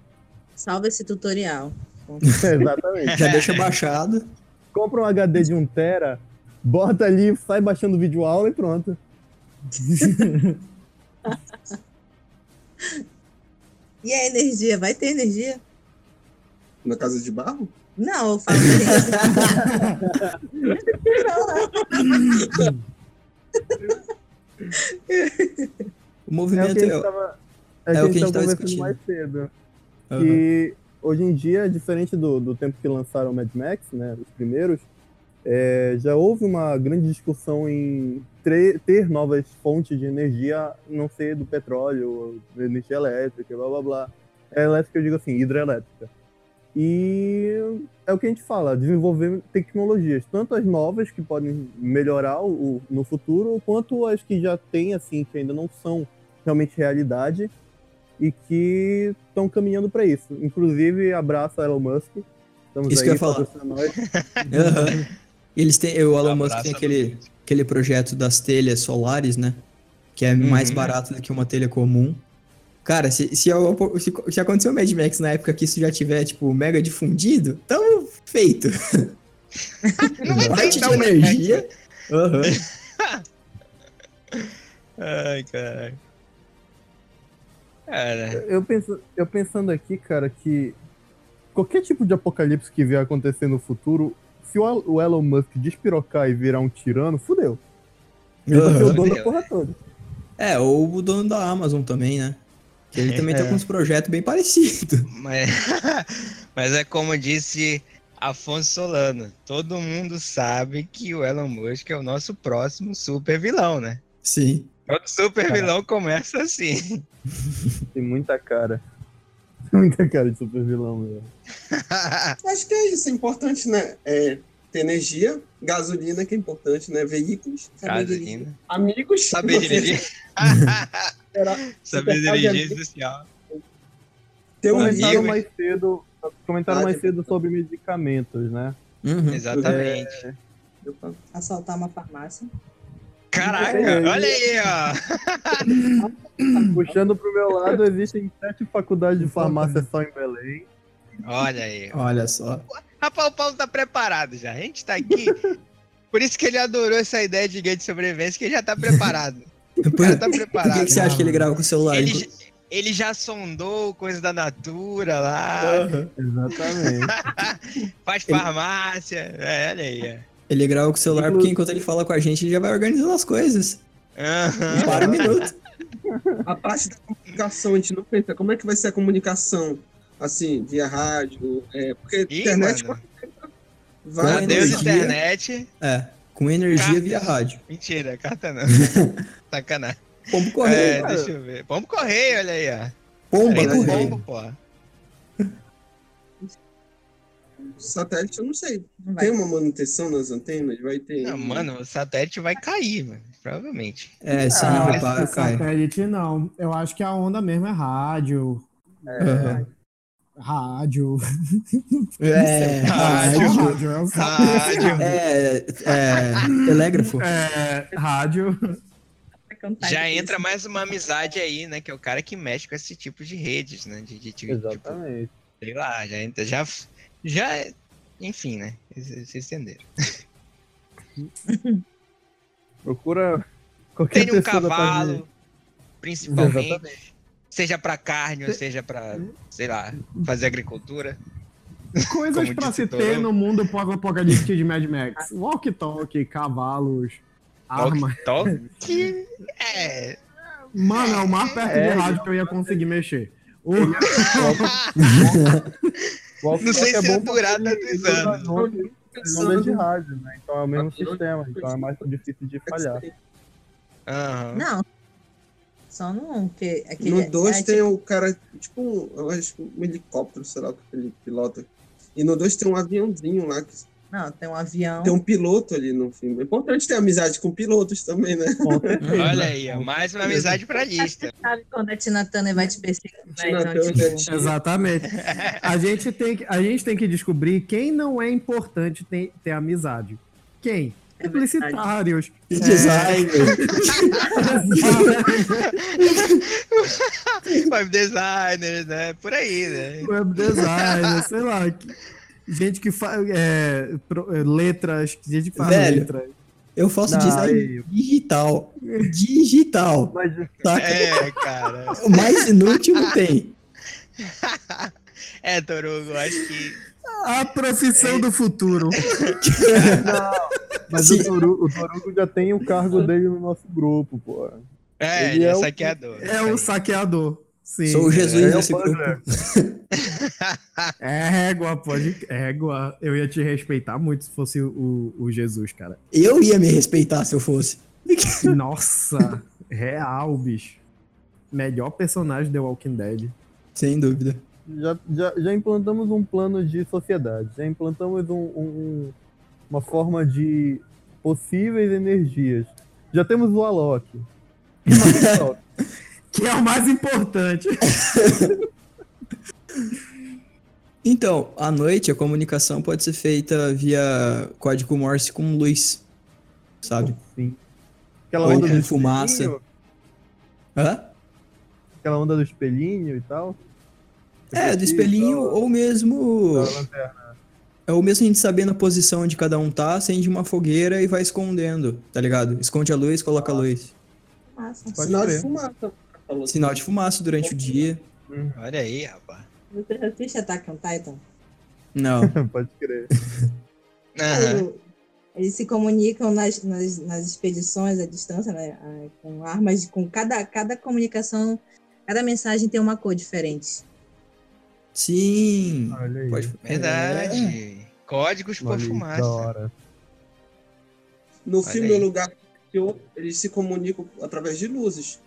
Salva esse tutorial. <laughs> Exatamente. Já deixa baixado. Compra um HD de 1 tera, bota ali, sai baixando vídeo aula e pronto. <laughs> E a energia? Vai ter energia? Na casa de barro? Não, eu falo <laughs> O movimento é o que a é, gente tava, é é que a gente tava discutindo. mais cedo. Que hoje em dia, diferente do, do tempo que lançaram o Mad Max, né, os primeiros, é, já houve uma grande discussão em ter novas fontes de energia, não ser do petróleo, energia elétrica, blá blá blá. É elétrica, eu digo assim, hidrelétrica. E é o que a gente fala, desenvolver tecnologias, tanto as novas que podem melhorar o, no futuro, quanto as que já tem, assim, que ainda não são realmente realidade e que estão caminhando para isso. Inclusive, abraço a Elon Musk. Estamos Isso aí, que eu ia falar. <laughs> Eles têm, o Elon Musk tem aquele, aquele projeto das telhas solares, né? Que é mais Uhum. barato do que uma telha comum. Cara, se, se, eu- se, se aconteceu o Mad Max na época que isso já tiver, tipo, mega difundido, tamo feito. <laughs> Não vai ter então, energia. Aham. <laughs> Ai, caralho. Cara, Eu, penso, eu pensando aqui, cara, que qualquer tipo de apocalipse que vier acontecer no futuro, se o El- o Elon Musk despirocar e virar um tirano, fudeu. Ele vai ser o dono da porra toda. É, ou o dono da Amazon também, né? Que ele também tá É. com uns projetos bem parecidos. mas, <laughs> mas é como disse Afonso Solano: todo mundo sabe que o Elon Musk é o nosso próximo super vilão, né? Sim. Todo super vilão começa assim. Tem muita cara. <laughs> Muita cara de super vilão, meu. Acho <laughs> que é isso, é importante, né? É, ter energia, gasolina, que é importante, né? Veículos, saber dirigir. Gasolina. Amigos. Saber dirigir. <laughs> Era- Saber de dirigir social. Ter um Comentaram amigo. mais cedo, comentaram Ah, mais de- cedo sobre medicamentos, né? Uhum. Exatamente. Assaltar uma farmácia. Caraca, olha aí, ó. <laughs> Puxando pro meu lado, existem sete faculdades de farmácia só em Belém. Olha aí. Olha só. Rapaz, o Paulo tá preparado já. A gente tá aqui. Por isso que ele adorou essa ideia de guia de sobrevivência, que ele já tá preparado. <laughs> Cara tá Por preparado. que, que você acha que ele grava com o celular? Ele, já- ele já sondou coisa da Natura lá, Aham. Exatamente. <laughs> faz farmácia. É, olha aí. Ele grava com o celular porque enquanto ele fala com a gente, ele já vai organizando as coisas. Não para um minuto. <laughs> A parte da comunicação, a gente não pensa como é que vai ser a comunicação, assim, via rádio, é, porque Ih, internet mano. vai... Adeus, energia. internet. É, com energia Cartas. via rádio. Mentira, carta não. <laughs> Sacanagem. Pombo correio, É, cara. deixa eu ver. Pombo correio, olha aí, ó. Pomba correio. pombo, pô. Satélite, eu não sei. Não. Tem uma manutenção nas antenas? Vai ter. Não, mano, o satélite vai cair, mano. Provavelmente. É, se Ah, não esse repara, cai. satélite não. Eu acho que a onda mesmo é rádio. Aham. Rádio. É, Rádio. rádio. Rádio é. Rádio. É, é, telégrafo. É, rádio. Já entra mais uma amizade aí, né? Que é o cara que mexe com esse tipo de redes, né? De, de, de- tipo, Exatamente. sei lá, já entra, já, já, enfim, né? Vocês entenderam. <laughs> Procura qualquer Tem um cavalo, principalmente, Exatamente. seja pra carne ou seja pra, sei lá, fazer agricultura. Coisas disse se ter no mundo pós-apocalíptico de Mad Max. Walkie-talkie, cavalos, armas. <laughs> Toque, é. Mano, é o mais perto É, de rádio que eu ia conseguir mexer. O- <laughs> Não sei é se bom ia durar porque ele- tantos ele usa anos. ondas- de rádio, né? Então é o mesmo sistema, então é mais difícil de falhar. Aham. Não. Só no. Que, aquele, No 2 é, tem tipo, o cara, tipo, um- eu acho que um helicóptero, sei lá, que ele pilota. E no 2 tem um aviãozinho lá, que Não, tem um avião. tem um piloto ali no filme. É importante ter amizade com pilotos também, né? Olha aí, mais uma amizade pra lista. <laughs> Sabe quando a Tina Turner vai te perseguir? né? Então, tipo. Exatamente. A gente, tem que, a gente tem que descobrir quem não é importante ter, ter amizade. Quem? publicitários. E É. designer. Web designers, né? Por aí, né? web designer, sei lá. Gente que faz é, é, letras, gente que faz Velho, letras. Eu faço Não, design aí- digital. <laughs> Digital. Saca? É, cara. O mais inútil não tem. <laughs> É, Torugo, acho que. A profissão do futuro. <laughs> Mas Sim. o Torugo, o Torugo já tem o cargo dele no nosso grupo, pô. É, Ele ele é, é o- saqueador. É o saqueador. Sim. Sou o Jesus É, desse é o grupo. Butler. <laughs> É régua, pode. Régua. Eu ia te respeitar muito se fosse o, o Jesus, cara. Eu ia me respeitar se eu fosse. <laughs> Nossa, real, bicho. Melhor personagem de The Walking Dead. Sem dúvida. Já, já, já implantamos um plano de sociedade, já implantamos um, um- um- uma forma de possíveis energias. Já temos o Alok. Só. <laughs> Que é o mais importante. <laughs> Então, à noite a comunicação pode ser feita via código Morse com luz. Sabe? Sim. Aquela Ou onda com do fumaça. espelhinho, Hã? Aquela onda do espelhinho e tal. É, do espelhinho ou mesmo. É ou mesmo a gente sabendo a posição onde cada um tá, acende uma fogueira e vai escondendo, tá ligado? Esconde a luz, coloca a luz. Massa. Pode Sinal de fumaça. Falou. Sinal de fumaça durante o dia. Olha aí, rapaz. Você assiste Attack on Titan? Não. <laughs> Pode crer. <laughs> Aham. Eles se comunicam nas, nas, nas expedições à distância, né? ah, Com armas, com cada, cada comunicação, cada mensagem tem uma cor diferente. Sim. Olha aí. Pode... Verdade. Códigos por Olha hora. No Olha filme aí. O Lugar que Eu, eles se comunicam através de luzes.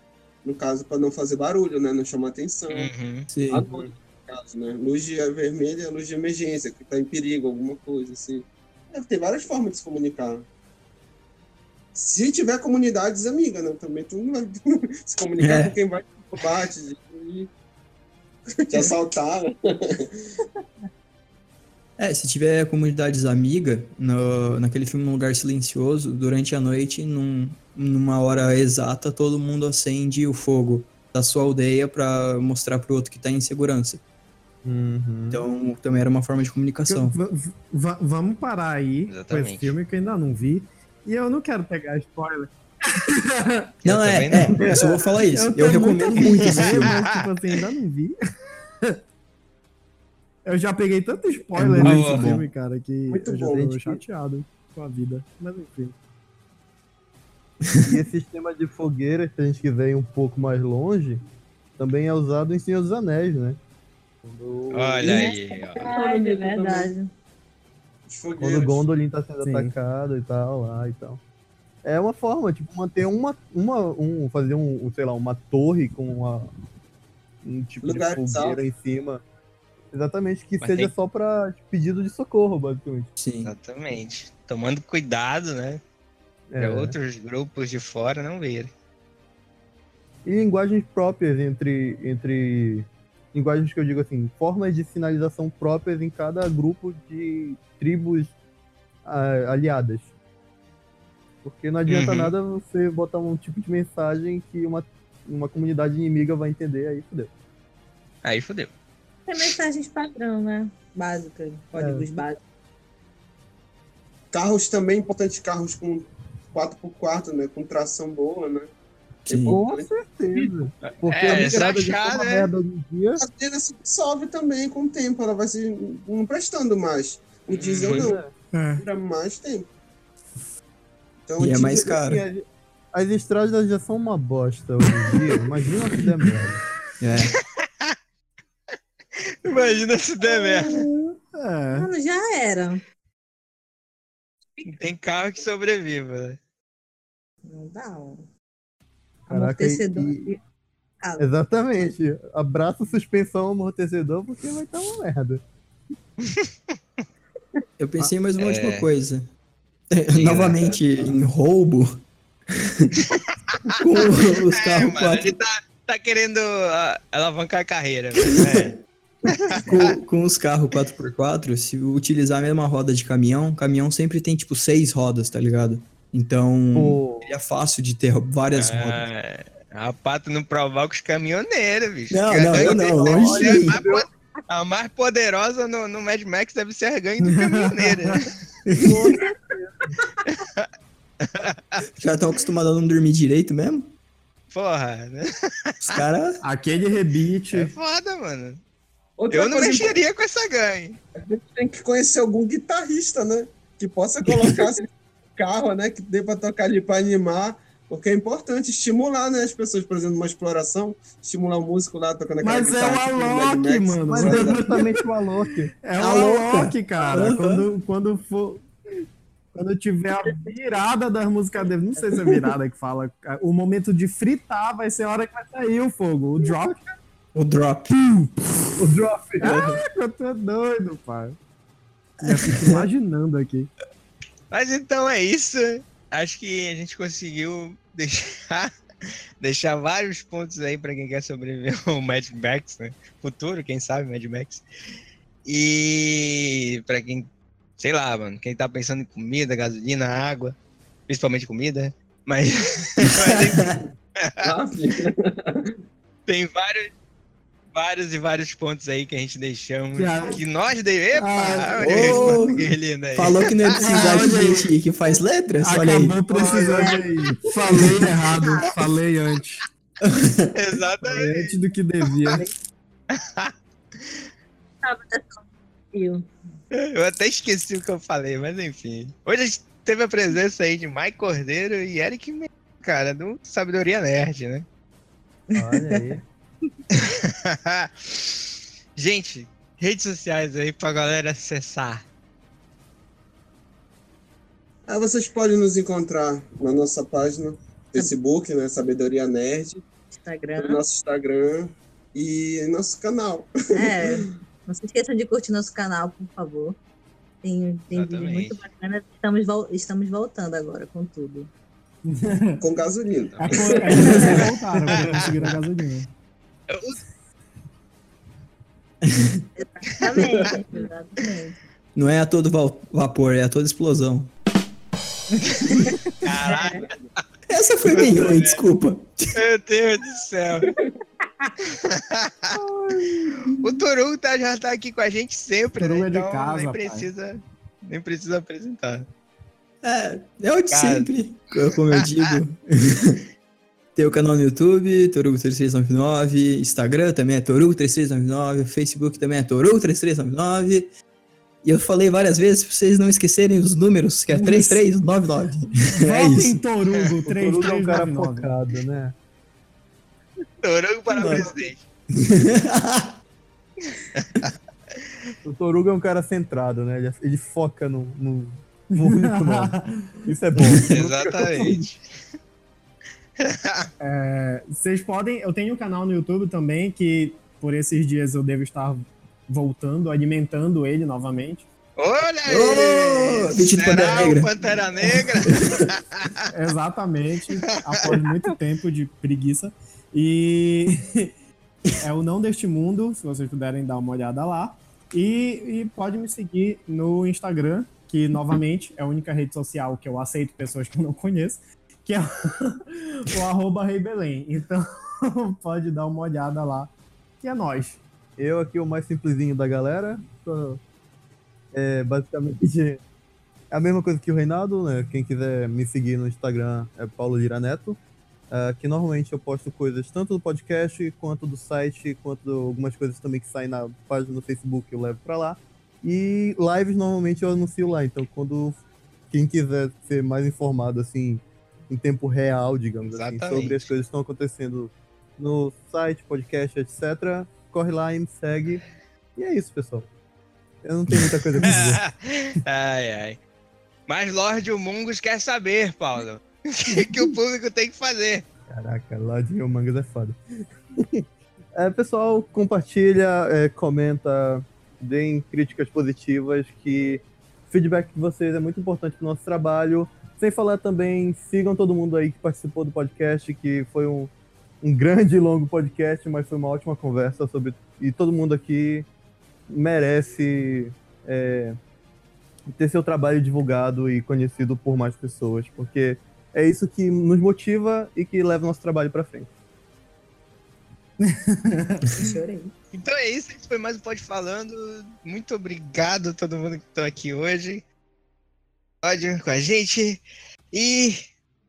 No caso, para não fazer barulho, né? Não chamar atenção. Uhum. Sim. À noite, no caso, né? Luz de vermelha é luz de emergência, que tá em perigo, alguma coisa assim. É, tem várias formas de se comunicar. Se tiver comunidades amigas, né? Também tu não vai <laughs> se comunicar É. com quem vai te combate, de, te assaltar. né? <laughs> É, se tiver comunidades amigas, no, naquele filme Um Lugar Silencioso, durante a noite, num- numa hora exata, todo mundo acende o fogo da sua aldeia pra mostrar pro outro que tá em segurança. Uhum. Então, também era uma forma de comunicação. Vamos parar aí com Exatamente. esse filme que eu ainda não vi. E eu não quero pegar spoiler. Não, é, também não. é, eu só vou falar isso. Eu, tô recomendo muito de esse filme. Mas, tipo assim, ainda não vi. <laughs> Eu já peguei tanto spoiler É muito nesse bom. filme, cara, que Muito eu já bom. tô chateado com a vida. Mas enfim. E esse sistema de fogueira, se a gente quiser ir um pouco mais longe, também é usado em Senhor dos Anéis, né? Quando, Olha aí, ó. Ah, é verdade. Quando o. Gondolin tá sendo Sim. atacado e tal, lá e tal. É uma forma, tipo, manter uma, uma um, fazer um, sei lá, uma torre com uma, um tipo Lugar de fogueira alto. em cima. Exatamente, que Mas seja tem- só pra pedido de socorro, basicamente. Sim. Exatamente. Tomando cuidado, né? Pra É. outros grupos de fora não verem. E linguagens próprias entre, entre. Linguagens que eu digo assim, formas de sinalização próprias em cada grupo de tribos ah, aliadas. Porque não adianta Uhum. nada você botar um tipo de mensagem que uma, uma comunidade inimiga vai entender, aí fodeu. Aí fodeu. Tem mensagens padrão, né? Básicas, códigos básicos. Carros também, importante carros com 4x4, né? Com tração boa, né? Sim. Com certeza. Porque É, a estrada de né? merda hoje em dia. A ela se dissolve também com o tempo, ela vai se não prestando mais. O diesel Uhum. não, É. dura mais tempo. Então, E é mais caro. Assim, as, as estradas já são uma bosta hoje em dia. Imagina se der merda. É. <laughs> Imagina se der merda. É. Mano, já era. Tem carro que sobreviva, né? Não dá. ó. Caraca, Amortecedor. e- Ah, Exatamente. Abraço, suspensão, amortecedor, porque vai estar uma merda. <laughs> Eu pensei em mais uma É. última coisa. <laughs> Novamente, em roubo. Com os <laughs> É, carros mano, quatro. tá, tá querendo ah, alavancar a carreira. Né? com, com os carros 4x4, se utilizar a mesma roda de caminhão, caminhão sempre tem tipo seis rodas, tá ligado? Então, Pô. ele é fácil de ter várias rodas. Ah, rapaz, tu não provoca os caminhoneiros, bicho. Não, não, eu não, longe a mais poderosa no, no Mad Max deve ser a gangue do caminhoneiro. né? <laughs> Já estão acostumados a não dormir direito mesmo? Porra, né? Os caras. Aquele rebite. É foda, mano. Outra Eu não coisa mexeria com essa gangue. A gente tem que conhecer algum guitarrista, né? Que possa colocar <laughs> carro, né? Que dê pra tocar ali pra animar. Porque é importante estimular, né? As pessoas, por exemplo, uma exploração, estimular o músico lá tocando aquela Mas é guitarra. o tipo, Alok, Max. mano. Mas é justamente o Alok. É o. Alok, cara. Aham. Quando, quando for. Quando tiver a virada das músicas dele, não sei se é virada que fala, o momento de fritar vai ser a hora que vai sair o fogo. O drop. O drop. O drop. Ah, eu tô doido, pai. Já fico imaginando aqui. Mas então é isso. Acho que a gente conseguiu deixar, <laughs> deixar vários pontos aí pra quem quer sobreviver ao Mad Max, né? Futuro, quem sabe, Mad Max. E pra quem, sei lá, mano, quem tá pensando em comida, gasolina, água, principalmente comida, mas, <laughs> mas <laughs> enfim, tem vários, vários e vários pontos aí que a gente deixamos, Já- que nós dei. Epa, Ah, aí. Falou que não ia precisar Ah, de aí. gente que faz letras? Olha aí. Acabou precisando. Falei errado. Falei antes. <laughs> Exatamente. Antes do que devia. Eu até esqueci o que eu falei, mas enfim. Hoje a gente teve a presença aí de Mike Cordeiro e Eric cara, do Sabedoria Nerd, né? Olha aí. <laughs> <laughs> gente, redes sociais aí pra galera acessar. Ah, vocês podem nos encontrar na nossa página Facebook, né? Sabedoria Nerd, no Instagram. nosso Instagram e em nosso canal. É, <laughs> não se esqueçam de curtir nosso canal, por favor. Tem, tem vídeo muito bacana. Estamos, vol- estamos voltando agora com tudo. Com gasolina. É, é vocês voltaram, porque conseguiram a gasolina. Exatamente, <laughs> exatamente. Não é a todo vapor, é a toda explosão. Caraca, Essa foi bem ruim, desculpa. meu Deus do céu. o Toru tá, já tá aqui com a gente sempre, né? é de Então casa, nem pai. precisa, nem precisa apresentar. É, é o de Cara. sempre, como eu digo. <laughs> Tem o canal no YouTube, Torugo3399, Instagram também é Torugo3399, Facebook também é Torugo3399. E eu falei várias vezes pra vocês não esquecerem os números, que é 3399. <laughs> É Votem. Torugo, O Torugo é um cara 3399. focado, né? Toru para Não. presidente. <laughs> O Torugo é um cara centrado, né? Ele, ele foca no, no, no único nome. Isso é bom. Exatamente. <laughs> É, vocês podem. Eu tenho um canal no YouTube também que por esses dias eu devo estar voltando, alimentando ele novamente. Olha aí! Ô, vestido Pantera Negra. Pantera Negra? <laughs> Exatamente, após muito tempo de preguiça. E <laughs> é o Não Deste Mundo, se vocês puderem dar uma olhada lá. E, e pode me seguir no Instagram, que novamente é a única rede social que eu aceito pessoas que eu não conheço, que é <laughs> o arroba Rei Belém. Então <laughs> pode dar uma olhada lá, que é nós. Eu aqui, o mais simplesinho da galera. Tô, é basicamente <laughs> a mesma coisa que o Reinaldo, né? Quem quiser me seguir no Instagram é Paulo Lira Neto. ah, que normalmente eu posto coisas tanto do podcast, quanto do site, quanto algumas coisas também que saem na página do Facebook eu levo pra lá. E lives normalmente eu anuncio lá. Então quando quem quiser ser mais informado assim em tempo real, digamos assim, Exatamente. sobre as coisas que estão acontecendo no site, podcast, etc., corre lá e me segue. E é isso, pessoal. Eu não tenho muita coisa pra dizer. <laughs> ai, ai. Mas Lorde Humungus quer saber, Paulo. <laughs> O que, que o público tem que fazer? Caraca, lá de Mangas é foda. <laughs> É, pessoal, compartilha, é, comenta, deem críticas positivas, que o feedback de vocês é muito importante pro nosso trabalho. Sem falar também, sigam todo mundo aí que participou do podcast, que foi um, um grande e longo podcast, mas foi uma ótima conversa sobre. E todo mundo aqui merece é, ter seu trabalho divulgado e conhecido por mais pessoas, porque é isso que nos motiva e que leva o nosso trabalho para frente. Chorei. Então é isso, esse foi mais um Pode Falando. Muito obrigado a todo mundo que está aqui hoje. Pode com a gente. E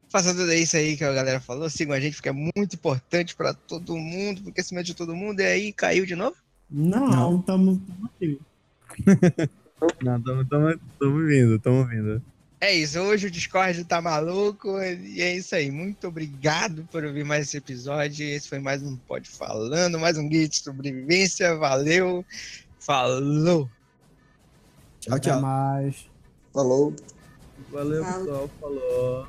faça tudo isso aí que a galera falou. Sigam a gente, porque é muito importante para todo mundo, porque acima de todo mundo. E aí, caiu de novo? Não, estamos aqui. <laughs> Não, tamo, tamo, tamo vindo, tamo vindo. É isso, hoje o Discord tá maluco e é isso aí. Muito obrigado por ouvir mais esse episódio. Esse foi mais um Pode Falando, mais um Guia de Sobrevivência. Valeu, falou! Tchau, Até tchau. mais. Falou. Valeu, pessoal. Falou.